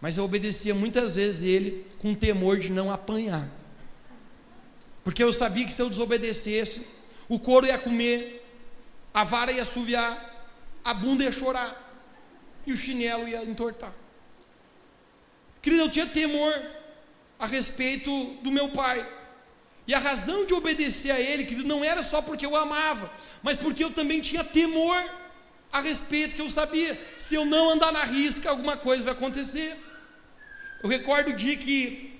Mas eu obedecia muitas vezes ele com temor de não apanhar. Porque eu sabia que se eu desobedecesse, o couro ia comer, a vara ia assoviar, a bunda ia chorar e o chinelo ia entortar. Querido, eu tinha temor a respeito do meu pai. E a razão de obedecer a ele, querido, não era só porque eu amava, mas porque eu também tinha temor a respeito, que eu sabia, se eu não andar na risca, alguma coisa vai acontecer. Eu recordo o dia que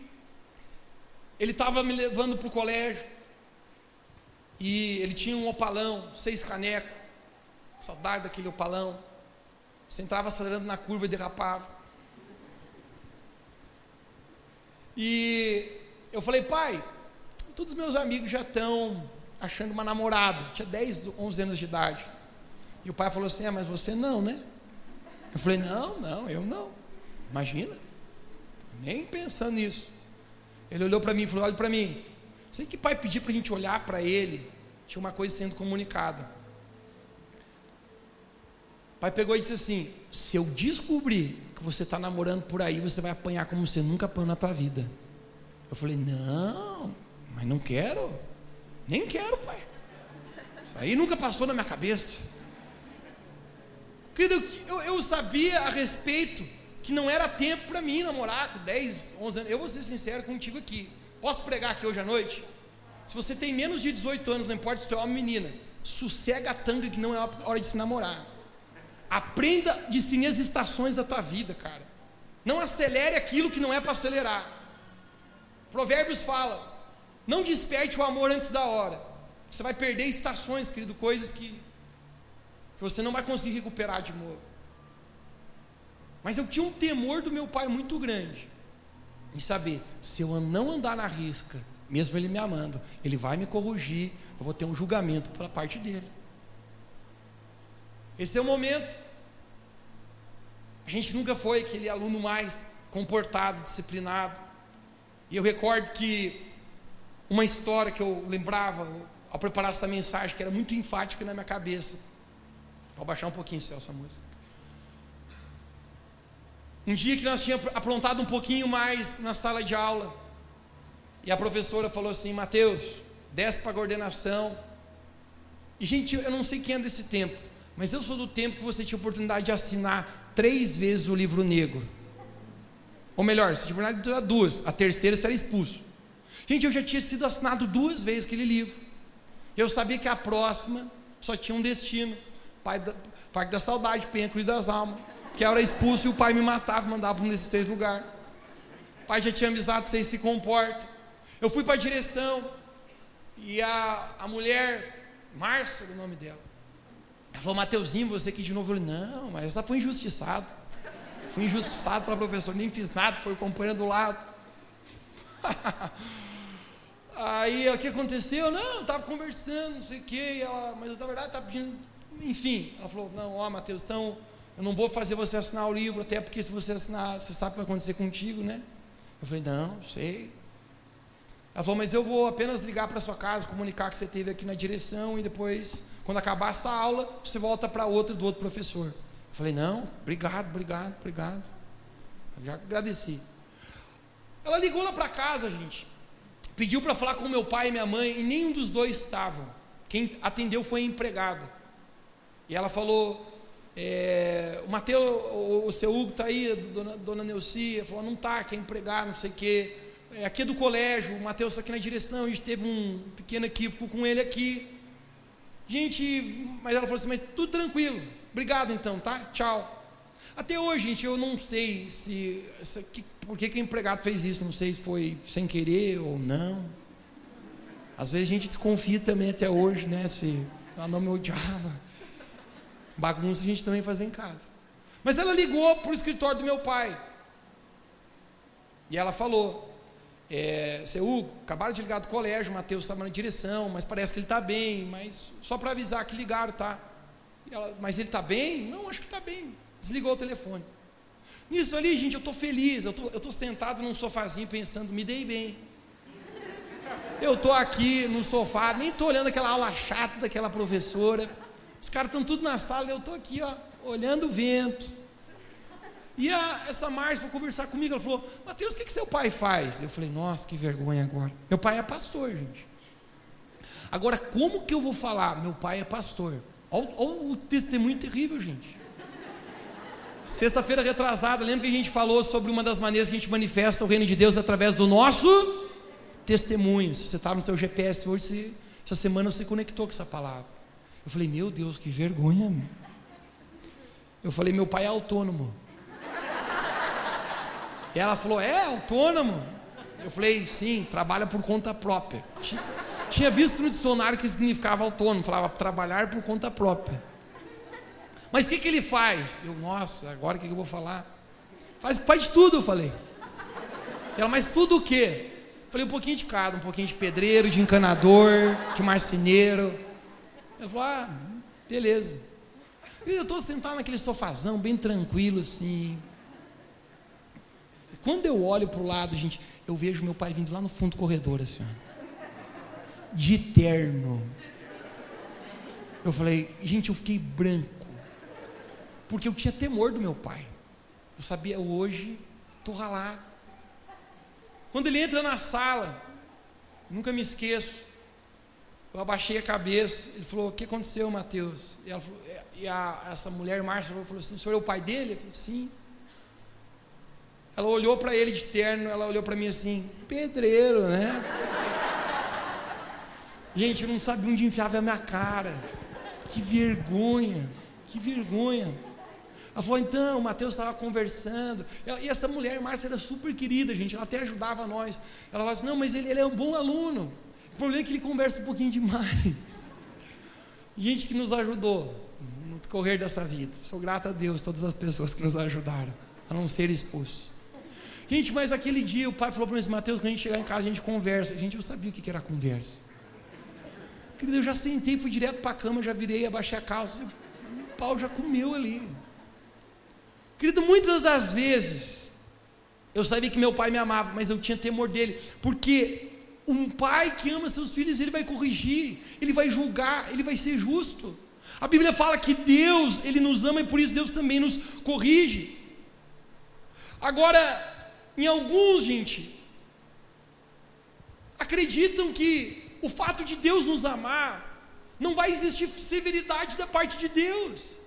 ele estava me levando para o colégio, e ele tinha um opalão, seis canecos, saudade daquele opalão. Você entrava acelerando na curva e derrapava. E eu falei, pai, todos os meus amigos já estão achando uma namorada. Tinha 10, 11 anos de idade. E o pai falou assim: ah, mas você não, né? Eu falei: não, não, eu não. Imagina. Nem pensando nisso. Ele olhou para mim e falou: olha para mim. Sei que pai pediu para a gente olhar para ele. Tinha uma coisa sendo comunicada. O pai pegou e disse assim: se eu descobrir que você está namorando por aí, você vai apanhar como você nunca apanhou na tua vida. Eu falei: não, mas não quero. Nem quero, pai. Isso aí nunca passou na minha cabeça. Querido, eu, eu sabia a respeito que não era tempo para mim namorar com 10, 11 anos. Eu vou ser sincero contigo aqui. Posso pregar aqui hoje à noite? Se você tem menos de 18 anos, não importa se você é uma menina, sossega a tanga que não é hora de se namorar. Aprenda a discernir as estações da tua vida, cara. Não acelere aquilo que não é para acelerar. Provérbios fala: não desperte o amor antes da hora. Você vai perder estações, querido, coisas que que você não vai conseguir recuperar de novo. Mas eu tinha um temor do meu pai muito grande. Em saber, se eu não andar na risca, mesmo ele me amando, ele vai me corrigir, eu vou ter um julgamento pela parte dele. Esse é o momento. A gente nunca foi aquele aluno mais comportado, disciplinado. E eu recordo que uma história que eu lembrava ao preparar essa mensagem, que era muito enfática na minha cabeça. Pode baixar um pouquinho, Celso, a música. Um dia que nós tínhamos aprontado um pouquinho mais na sala de aula, e a professora falou assim: Mateus, desce para a coordenação. E, gente, eu não sei quem é desse tempo, mas eu sou do tempo que você tinha oportunidade de assinar três vezes o livro negro. Ou melhor, você tinha oportunidade de duas, a terceira você era expulso. Gente, eu já tinha sido assinado duas vezes aquele livro. Eu sabia que a próxima só tinha um destino da, Parque da Saudade, Penha Cruz das Almas, que eu era expulso e o pai me matava, mandava para um desses três lugares. O pai já tinha avisado, vocês se comportam. Eu fui para a direção e a, a mulher, Márcia, o nome dela, ela falou, Mateuzinho, você aqui de novo. Eu falei, não, mas essa foi injustiçado. Fui injustiçado pela professora, nem fiz nada, foi companheiro do lado. Aí o que aconteceu? Não, estava conversando, não sei o quê, ela, mas na verdade estava pedindo enfim, ela falou: Não, ó, Mateus, então eu não vou fazer você assinar o livro, até porque se você assinar, você sabe o que vai acontecer contigo, né? Eu falei: Não, sei. Ela falou: Mas eu vou apenas ligar para sua casa, comunicar que você esteve aqui na direção e depois, quando acabar essa aula, você volta para outra do outro professor. Eu falei: Não, obrigado, obrigado, obrigado. Eu já agradeci. Ela ligou lá para casa, gente. Pediu para falar com meu pai e minha mãe e nenhum dos dois estavam. Quem atendeu foi a empregada. E ela falou: é, o Mateus, o, o, seu Hugo está aí, dona, dona Neucia, falou: não está, quer empregar, não sei o quê. É, aqui é do colégio, o Mateus está aqui na direção, a gente teve um pequeno equívoco com ele aqui. Gente, mas ela falou assim: mas tudo tranquilo, obrigado então, tá? Tchau. Até hoje, gente, eu não sei se, se que, por que, que o empregado fez isso, não sei se foi sem querer ou não. Às vezes a gente desconfia também até hoje, né? Se ela não me odiava. Bagunça a gente também faz em casa. Mas ela ligou para o escritório do meu pai. E ela falou: é, Seu Hugo, acabaram de ligar do colégio, o Matheus estava na direção, mas parece que ele está bem, mas só para avisar que ligaram, tá? Ela, mas ele está bem? Não, acho que está bem. Desligou o telefone. Nisso ali, gente, eu estou feliz, eu estou sentado num sofazinho pensando, me dei bem. Eu estou aqui no sofá, nem estou olhando aquela aula chata daquela professora. Os caras estão tudo na sala, eu estou aqui, ó, olhando o vento. E a, essa Márcia foi conversar comigo, ela falou, Mateus, o que, que seu pai faz? Eu falei, nossa, que vergonha agora. Meu pai é pastor, gente. Agora, como que eu vou falar? Meu pai é pastor. Olha, o testemunho terrível, gente. Sexta-feira retrasada, lembra que a gente falou sobre uma das maneiras que a gente manifesta o reino de Deus através do nosso testemunho. Se você estava no seu GPS hoje, se, essa semana você conectou com essa palavra. Eu falei, meu Deus, que vergonha. Eu falei, meu pai é autônomo. E ela falou, é autônomo? Eu falei, sim, trabalha por conta própria. Tinha visto no dicionário que significava autônomo, falava trabalhar por conta própria. Mas o que, que ele faz? Eu, nossa, agora o que, que eu vou falar? Faz, faz tudo, eu falei. Ela, mas tudo o quê? Falei, um pouquinho de cada, um pouquinho de pedreiro, de encanador, de marceneiro. Ela falou, ah, beleza. E eu estou sentado naquele sofazão, bem tranquilo, assim. Quando eu olho para o lado, gente, eu vejo meu pai vindo lá no fundo do corredor, assim, ó, de terno. Eu falei, gente, eu fiquei branco, porque eu tinha temor do meu pai. Eu sabia, hoje, estou ralado. Quando ele entra na sala, nunca me esqueço, eu abaixei a cabeça, ele falou, o que aconteceu, Mateus? E, falou, e a, essa mulher, Márcia, falou assim, o senhor é o pai dele? Eu falei, sim. Ela olhou para ele de terno, ela olhou para mim assim, pedreiro, né? Gente, eu não sabia onde enfiava a minha cara. Que vergonha, que vergonha. Ela falou, então, o Mateus estava conversando. E essa mulher, Márcia, era super querida, gente. Ela até ajudava nós. Ela falou assim: não, mas ele, ele é um bom aluno. O problema é que ele conversa um pouquinho demais. Gente que nos ajudou no correr dessa vida. Sou grato a Deus, todas as pessoas que nos ajudaram a não ser expulsos. Gente, mas aquele dia o pai falou para mim, Mateus, quando a gente chegar em casa a gente conversa. Gente, eu sabia o que era conversa. Querido, eu já sentei, fui direto para a cama, já virei, abaixei a calça, o pau já comeu ali. Querido, muitas das vezes eu sabia que meu pai me amava, mas eu tinha temor dele, porque um pai que ama seus filhos, ele vai corrigir, ele vai julgar, ele vai ser justo. A Bíblia fala que Deus, ele nos ama e por isso Deus também nos corrige. Agora, em alguns, gente, acreditam que o fato de Deus nos amar, não vai existir severidade da parte de Deus.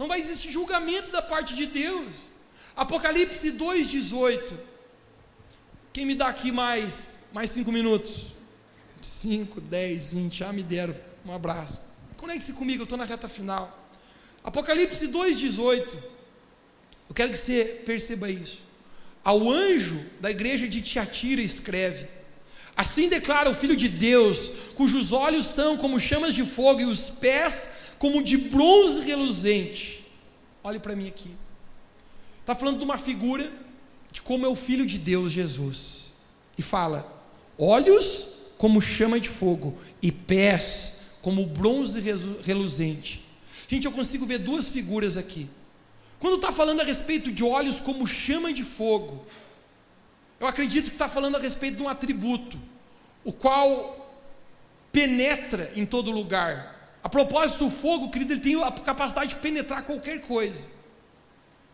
Não vai existir julgamento da parte de Deus. Apocalipse 2,18. Quem me dá aqui mais, mais cinco minutos? 5, 10, 20, já me deram. Um abraço. Conecte-se comigo, eu estou na reta final. Apocalipse 2,18. Eu quero que você perceba isso. Ao anjo da igreja de Tiatira escreve: Assim declara o Filho de Deus, cujos olhos são como chamas de fogo e os pés como de bronze reluzente. Olhe para mim aqui. Está falando de uma figura de como é o Filho de Deus, Jesus. E fala: olhos como chama de fogo e pés como bronze reluzente. Gente, eu consigo ver duas figuras aqui. Quando está falando a respeito de olhos como chama de fogo, eu acredito que está falando a respeito de um atributo, o qual penetra em todo lugar, a propósito, o fogo, querido, ele tem a capacidade de penetrar qualquer coisa.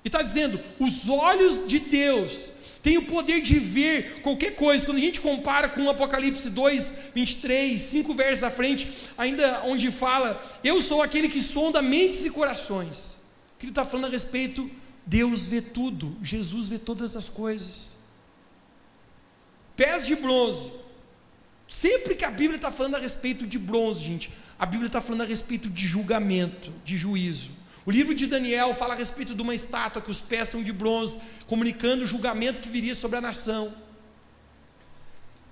E está dizendo: os olhos de Deus têm o poder de ver qualquer coisa. Quando a gente compara com o Apocalipse 2, 23, cinco versos à frente, ainda onde fala: Eu sou aquele que sonda mentes e corações. Que ele está falando a respeito, Deus vê tudo, Jesus vê todas as coisas. Pés de bronze. Sempre que a Bíblia está falando a respeito de bronze, gente, a Bíblia está falando a respeito de julgamento, de juízo. O livro de Daniel fala a respeito de uma estátua que os pés são de bronze, comunicando o julgamento que viria sobre a nação.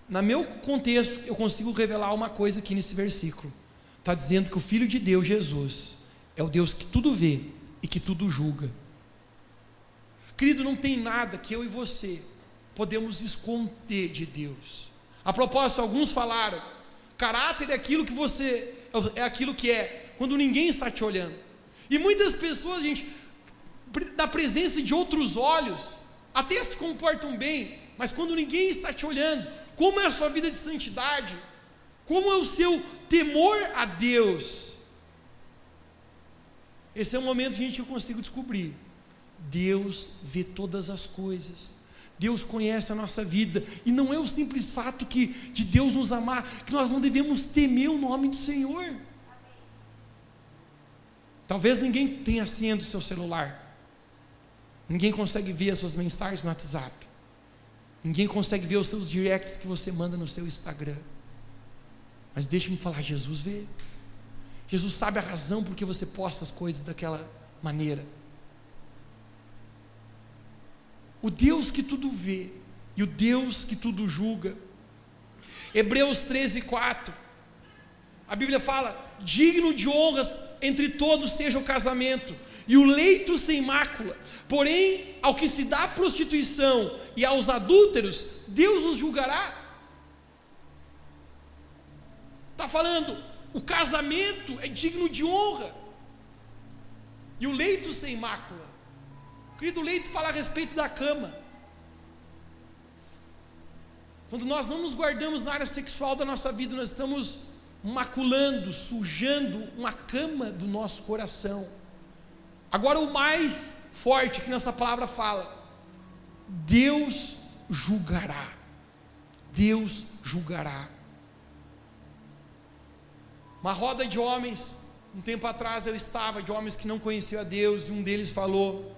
Na meu contexto, eu consigo revelar uma coisa aqui nesse versículo. Está dizendo que o Filho de Deus, Jesus, é o Deus que tudo vê e que tudo julga. Querido, não tem nada que eu e você podemos esconder de Deus. A propósito, alguns falaram, caráter é aquilo que você é aquilo que é quando ninguém está te olhando. E muitas pessoas, gente, na presença de outros olhos, até se comportam bem, mas quando ninguém está te olhando, como é a sua vida de santidade? Como é o seu temor a Deus? Esse é o momento, gente, que eu consigo descobrir. Deus vê todas as coisas. Deus conhece a nossa vida, e não é o simples fato que, de Deus nos amar, que nós não devemos temer o nome do Senhor. Talvez ninguém tenha senha do seu celular, ninguém consegue ver as suas mensagens no WhatsApp, ninguém consegue ver os seus directs que você manda no seu Instagram. Mas deixe-me falar, Jesus vê. Jesus sabe a razão por que você posta as coisas daquela maneira. O Deus que tudo vê e o Deus que tudo julga. Hebreus 13, 4. A Bíblia fala: digno de honras entre todos seja o casamento, e o leito sem mácula. Porém, ao que se dá prostituição e aos adúlteros, Deus os julgará. Está falando, o casamento é digno de honra, e o leito sem mácula. Querido, o leito fala a respeito da cama. Quando nós não nos guardamos na área sexual da nossa vida, nós estamos maculando, sujando uma cama do nosso coração. Agora, o mais forte que nessa palavra fala: Deus julgará. Deus julgará. Uma roda de homens, um tempo atrás eu estava, de homens que não conheciam a Deus, e um deles falou: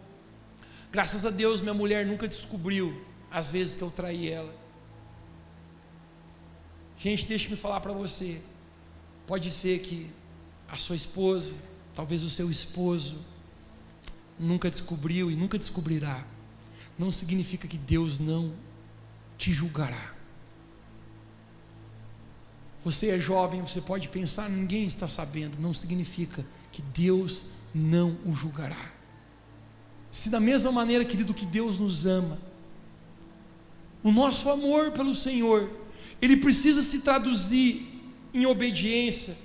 Graças a Deus, minha mulher nunca descobriu as vezes que eu traí ela. Gente, deixe-me falar para você. Pode ser que a sua esposa, talvez o seu esposo, nunca descobriu e nunca descobrirá. Não significa que Deus não te julgará. Você é jovem, você pode pensar, ninguém está sabendo. Não significa que Deus não o julgará. Se da mesma maneira, querido, que Deus nos ama, o nosso amor pelo Senhor, ele precisa se traduzir em obediência.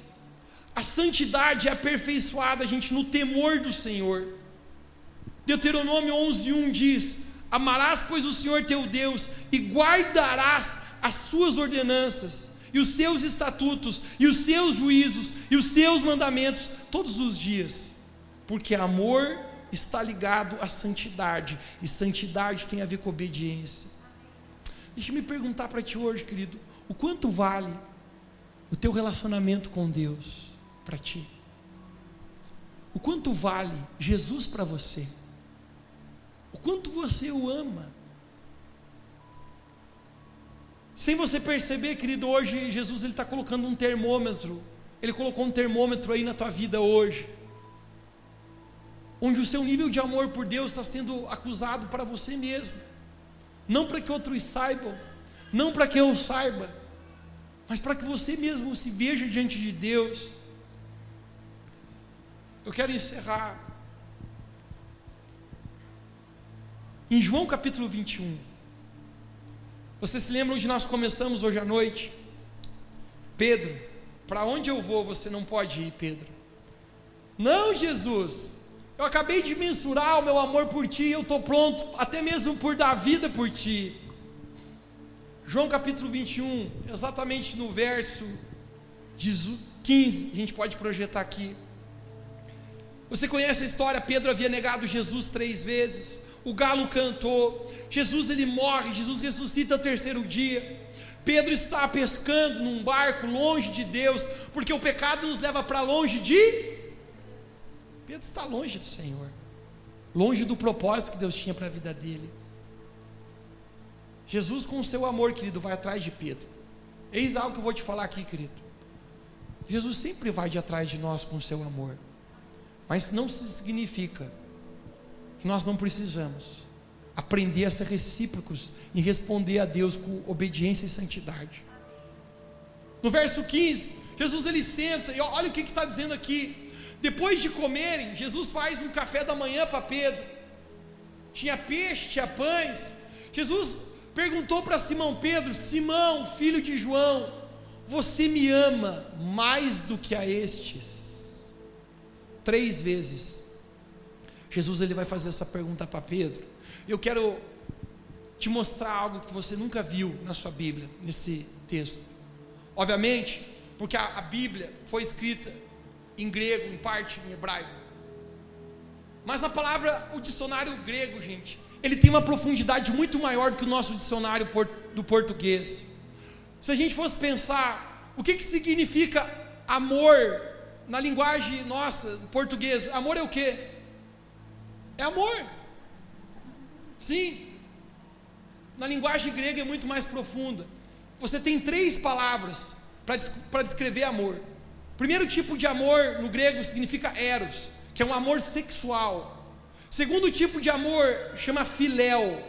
A santidade é aperfeiçoada, gente, no temor do Senhor. Deuteronômio 11:1 diz: Amarás, pois, o Senhor teu Deus e guardarás as suas ordenanças e os seus estatutos e os seus juízos e os seus mandamentos todos os dias, porque amor está ligado à santidade e santidade tem a ver com obediência. Deixa eu me perguntar para ti hoje, querido, o quanto vale o teu relacionamento com Deus para ti? O quanto vale Jesus para você? O quanto você o ama? Sem você perceber, querido, hoje Jesus está colocando um termômetro. Ele colocou um termômetro aí na tua vida hoje, onde o seu nível de amor por Deus está sendo acusado para você mesmo, não para que outros saibam, não para que eu saiba, mas para que você mesmo se veja diante de Deus. Eu quero encerrar. Em João capítulo 21. Você se lembra onde nós começamos hoje à noite? Pedro, para onde eu vou você não pode ir, Pedro. Não, Jesus. Eu acabei de mensurar o meu amor por ti, eu estou pronto, até mesmo por dar vida por ti. João capítulo 21, exatamente no verso 15, a gente pode projetar aqui. Você conhece a história? Pedro havia negado Jesus três vezes. O galo cantou. Jesus ele morre. Jesus ressuscita no terceiro dia. Pedro está pescando num barco longe de Deus, porque o pecado nos leva para longe de. Pedro está longe do Senhor, longe do propósito que Deus tinha para a vida dele. Jesus, com o seu amor, querido, vai atrás de Pedro. Eis algo que eu vou te falar aqui, querido. Jesus sempre vai de atrás de nós com o seu amor. Mas não significa que nós não precisamos aprender a ser recíprocos e responder a Deus com obediência e santidade. No verso 15, Jesus ele senta e olha o que está dizendo aqui. Depois de comerem, Jesus faz um café da manhã para Pedro. Tinha peixe, tinha pães. Jesus perguntou para Simão Pedro: Simão, filho de João, você me ama mais do que a estes? Três vezes. Jesus ele vai fazer essa pergunta para Pedro. Eu quero te mostrar algo que você nunca viu na sua Bíblia, nesse texto. Obviamente, porque a, a Bíblia foi escrita em grego, em parte em hebraico. Mas a palavra, o dicionário grego, gente, ele tem uma profundidade muito maior do que o nosso dicionário do português. Se a gente fosse pensar, o que, que significa amor na linguagem nossa, português? Amor é o que? É amor. Sim. Na linguagem grega é muito mais profunda. Você tem três palavras para descrever amor. Primeiro tipo de amor no grego significa eros, que é um amor sexual. Segundo tipo de amor chama filéu,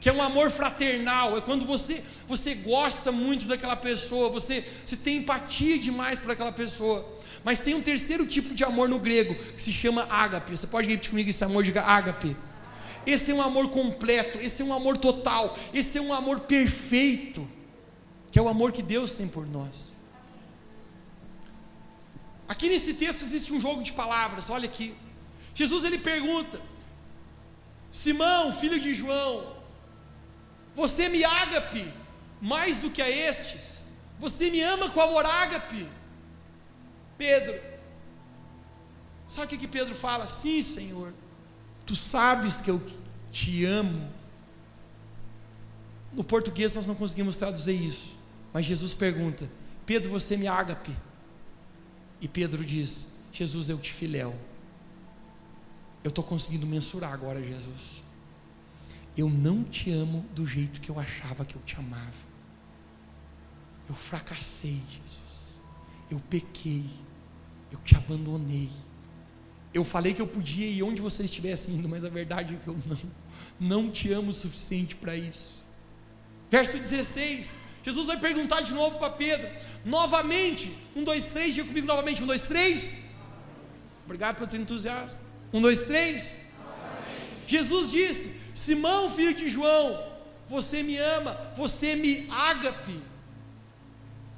que é um amor fraternal, é quando você você gosta muito daquela pessoa, você, você tem empatia demais por aquela pessoa. Mas tem um terceiro tipo de amor no grego, que se chama ágape. Você pode repetir comigo esse amor, diga ágape. Esse é um amor completo, esse é um amor total, esse é um amor perfeito, que é o amor que Deus tem por nós. Aqui nesse texto existe um jogo de palavras, olha aqui. Jesus ele pergunta: Simão, filho de João, você me ágape mais do que a estes? Você me ama com amor ágape? Pedro, sabe o que, que Pedro fala? Sim, Senhor, tu sabes que eu te amo. No português nós não conseguimos traduzir isso, mas Jesus pergunta: Pedro, você me ágape? E Pedro diz: Jesus, eu te filéu. Eu estou conseguindo mensurar agora, Jesus. Eu não te amo do jeito que eu achava que eu te amava. Eu fracassei, Jesus. Eu pequei. Eu te abandonei. Eu falei que eu podia ir onde você estivesse indo, mas a verdade é que eu não, não te amo o suficiente para isso. Verso 16: Jesus vai perguntar de novo para Pedro, novamente, um, dois, três, diga comigo novamente, um, dois, três. Obrigado pelo teu entusiasmo. Um, dois, três. Jesus disse: Simão, filho de João, você me ama, você me ágape.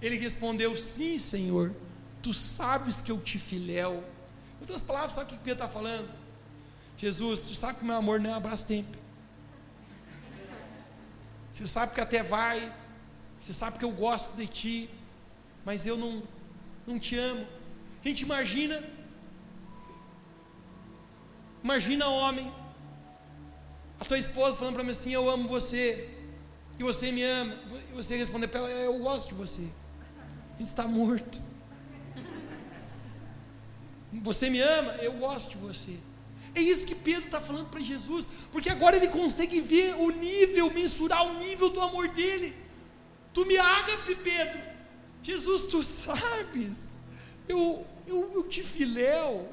Ele respondeu: Sim, Senhor, tu sabes que eu te filéu. Em outras palavras, sabe o que Pedro está falando? Jesus, tu sabe que meu amor não é um abraço tempo. Você sabe que até vai, você sabe que eu gosto de ti, mas eu não, não te amo. A gente imagina Imagina homem, a tua esposa falando para mim assim: Eu amo você, e você me ama, e você responder para ela: Eu gosto de você. A gente está morto. Você me ama? Eu gosto de você. É isso que Pedro está falando para Jesus, porque agora ele consegue ver o nível, mensurar o nível do amor dele. Tu me agape, Pedro. Jesus, tu sabes, eu, eu, eu te filéu,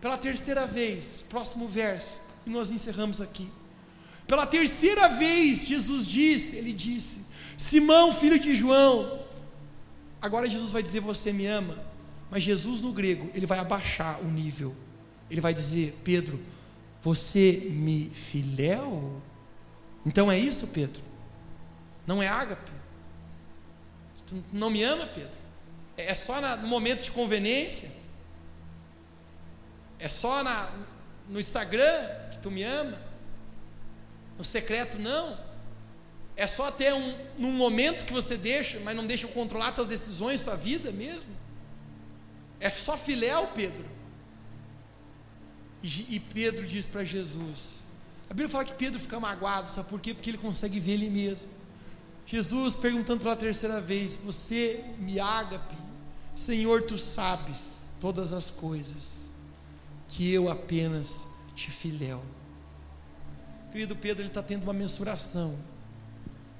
pela terceira vez, próximo verso, e nós encerramos aqui. Pela terceira vez, Jesus disse, ele disse: Simão, filho de João. Agora Jesus vai dizer: Você me ama. Mas Jesus no grego, ele vai abaixar o nível. Ele vai dizer: Pedro, você me filéu? Então é isso, Pedro? Não é ágape? Tu não me ama, Pedro? É só no momento de conveniência? É só na, no Instagram que tu me ama? No secreto, não. É só até um, num momento que você deixa, mas não deixa eu controlar tuas decisões, tua vida mesmo? É só filéu, Pedro. E, e Pedro diz para Jesus. A Bíblia fala que Pedro fica magoado, sabe por quê? Porque ele consegue ver ele mesmo. Jesus perguntando pela terceira vez: Você me ágape, Senhor, tu sabes todas as coisas que eu apenas te filéu. Querido Pedro, ele está tendo uma mensuração,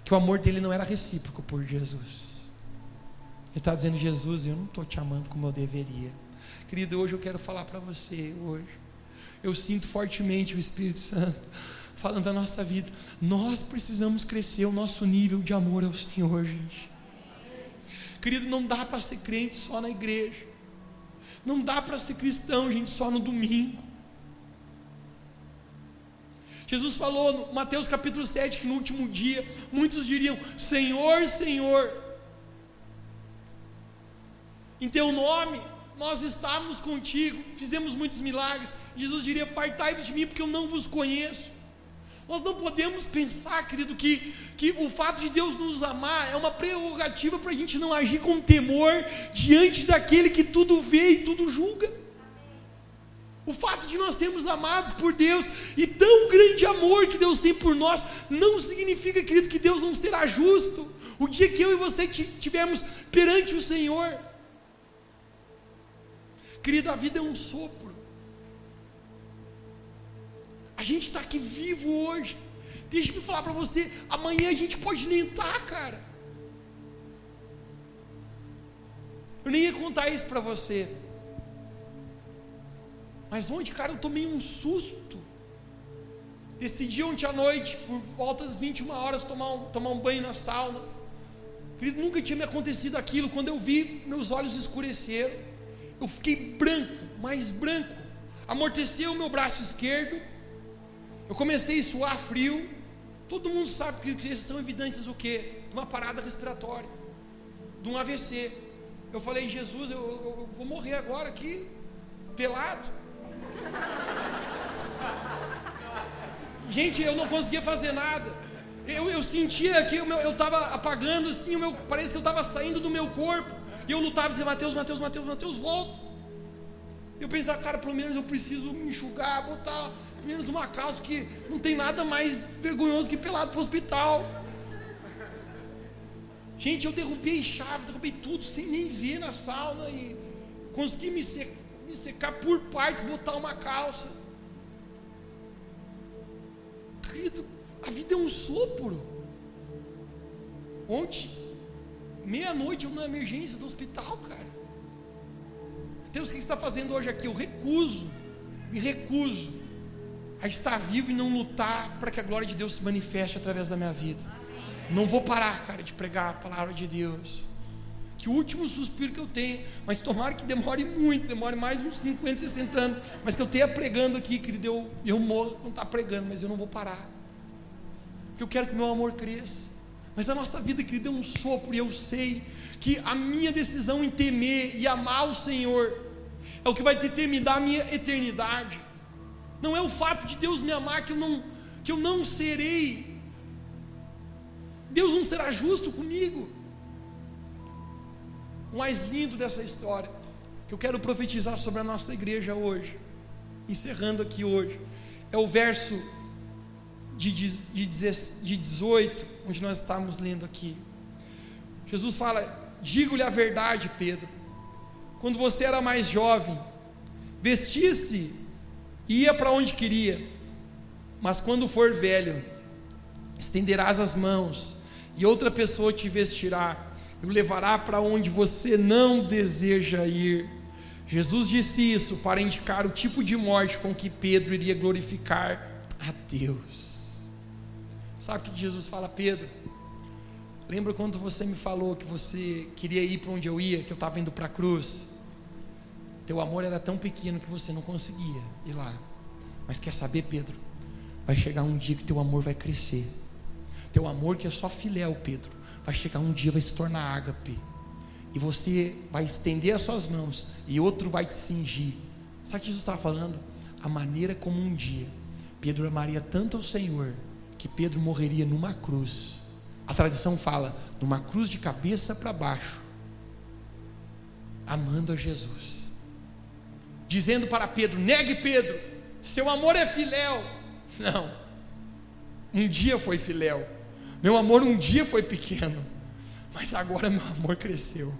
que o amor dele não era recíproco por Jesus. Ele está dizendo, Jesus, eu não estou te amando como eu deveria. Querido, hoje eu quero falar para você, hoje. Eu sinto fortemente o Espírito Santo falando da nossa vida. Nós precisamos crescer o nosso nível de amor ao Senhor, gente. Querido, não dá para ser crente só na igreja. Não dá para ser cristão, gente, só no domingo. Jesus falou Mateus capítulo 7 que no último dia muitos diriam: Senhor, Senhor, em teu nome nós estávamos contigo, fizemos muitos milagres. Jesus diria: Partai de mim, porque eu não vos conheço. Nós não podemos pensar, querido, que, que o fato de Deus nos amar é uma prerrogativa para a gente não agir com temor diante daquele que tudo vê e tudo julga. O fato de nós sermos amados por Deus e tão grande amor que Deus tem por nós, não significa, querido, que Deus não será justo. O dia que eu e você estivermos perante o Senhor, querido, a vida é um sopro. A gente está aqui vivo hoje. Deixa eu falar para você, amanhã a gente pode nem estar, tá, cara. Eu nem ia contar isso para você. Mas onde, cara, eu tomei um susto. Decidi ontem à noite, por volta das 21 horas, tomar um, tomar um banho na sauna. Querido, nunca tinha me acontecido aquilo. Quando eu vi, meus olhos escureceram. Eu fiquei branco, mais branco. Amorteceu o meu braço esquerdo. Eu comecei a suar frio. Todo mundo sabe que essas são evidências o quê? De uma parada respiratória, de um AVC. Eu falei, Jesus, eu, eu, eu vou morrer agora aqui, pelado. Gente, eu não conseguia fazer nada. Eu, eu sentia que eu estava apagando assim, o meu, parece que eu estava saindo do meu corpo. E eu lutava, dizia, Mateus, Mateus, Mateus, Mateus, volta. Eu pensava, cara, pelo menos eu preciso me enxugar, botar menos uma calça que não tem nada mais vergonhoso que pelado para o hospital. Gente, eu derrubei chave, derrubei tudo sem nem ver na sauna e consegui me, secar, me secar por partes, botar uma calça. Querido, a vida é um sopro. Ontem, meia-noite, eu na emergência do hospital, cara. Deus, o que está fazendo hoje aqui? Eu recuso, me recuso a estar vivo e não lutar para que a glória de Deus se manifeste através da minha vida. Não vou parar, cara, de pregar a palavra de Deus. Que o último suspiro que eu tenho, mas tomara que demore muito, demore mais uns 50, 60 anos, mas que eu tenha pregando aqui, querido, eu, eu morro quando está pregando, mas eu não vou parar. Porque eu quero que meu amor cresça. Mas a nossa vida, querido, é um sopro, e eu sei que a minha decisão em temer e amar o Senhor é o que vai determinar a minha eternidade. Não é o fato de Deus me amar que eu não, que eu não serei. Deus não será justo comigo. O mais lindo dessa história, que eu quero profetizar sobre a nossa igreja hoje, encerrando aqui hoje, é o verso de, de, de 18, onde nós estamos lendo aqui. Jesus fala: Digo-lhe a verdade, Pedro. Quando você era mais jovem, vestia-se ia para onde queria, mas quando for velho, estenderás as mãos e outra pessoa te vestirá e o levará para onde você não deseja ir. Jesus disse isso para indicar o tipo de morte com que Pedro iria glorificar a Deus. Sabe o que Jesus fala, Pedro? Lembra quando você me falou que você queria ir para onde eu ia, que eu estava indo para a cruz? Teu amor era tão pequeno que você não conseguia ir lá. Mas quer saber, Pedro? Vai chegar um dia que teu amor vai crescer. Teu amor que é só filéu, Pedro, vai chegar um dia vai se tornar ágape. E você vai estender as suas mãos e outro vai te cingir. Sabe o que Jesus estava falando? A maneira como um dia Pedro amaria tanto ao Senhor que Pedro morreria numa cruz. A tradição fala, numa cruz de cabeça para baixo, amando a Jesus dizendo para Pedro: negue Pedro, seu amor é filéu. Não, um dia foi filéu, meu amor um dia foi pequeno, mas agora meu amor cresceu.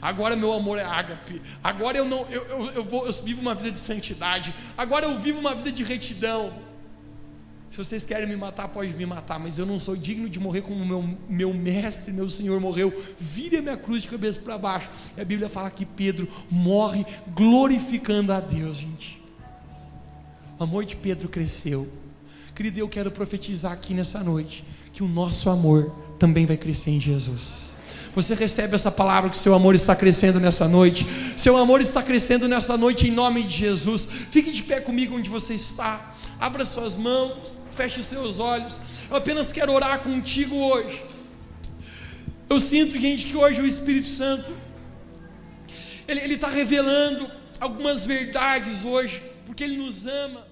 Agora meu amor é ágape. Agora eu não, eu, eu, eu, vou, eu vivo uma vida de santidade. Agora eu vivo uma vida de retidão. Se vocês querem me matar, pode me matar, mas eu não sou digno de morrer como meu, meu mestre, meu Senhor morreu. Vire a minha cruz de cabeça para baixo. E a Bíblia fala que Pedro morre glorificando a Deus, gente. O amor de Pedro cresceu. Querido, eu quero profetizar aqui nessa noite que o nosso amor também vai crescer em Jesus. Você recebe essa palavra que seu amor está crescendo nessa noite. Seu amor está crescendo nessa noite em nome de Jesus. Fique de pé comigo onde você está. Abra suas mãos, feche os seus olhos. Eu apenas quero orar contigo hoje. Eu sinto, gente, que hoje o Espírito Santo ele está revelando algumas verdades hoje, porque Ele nos ama.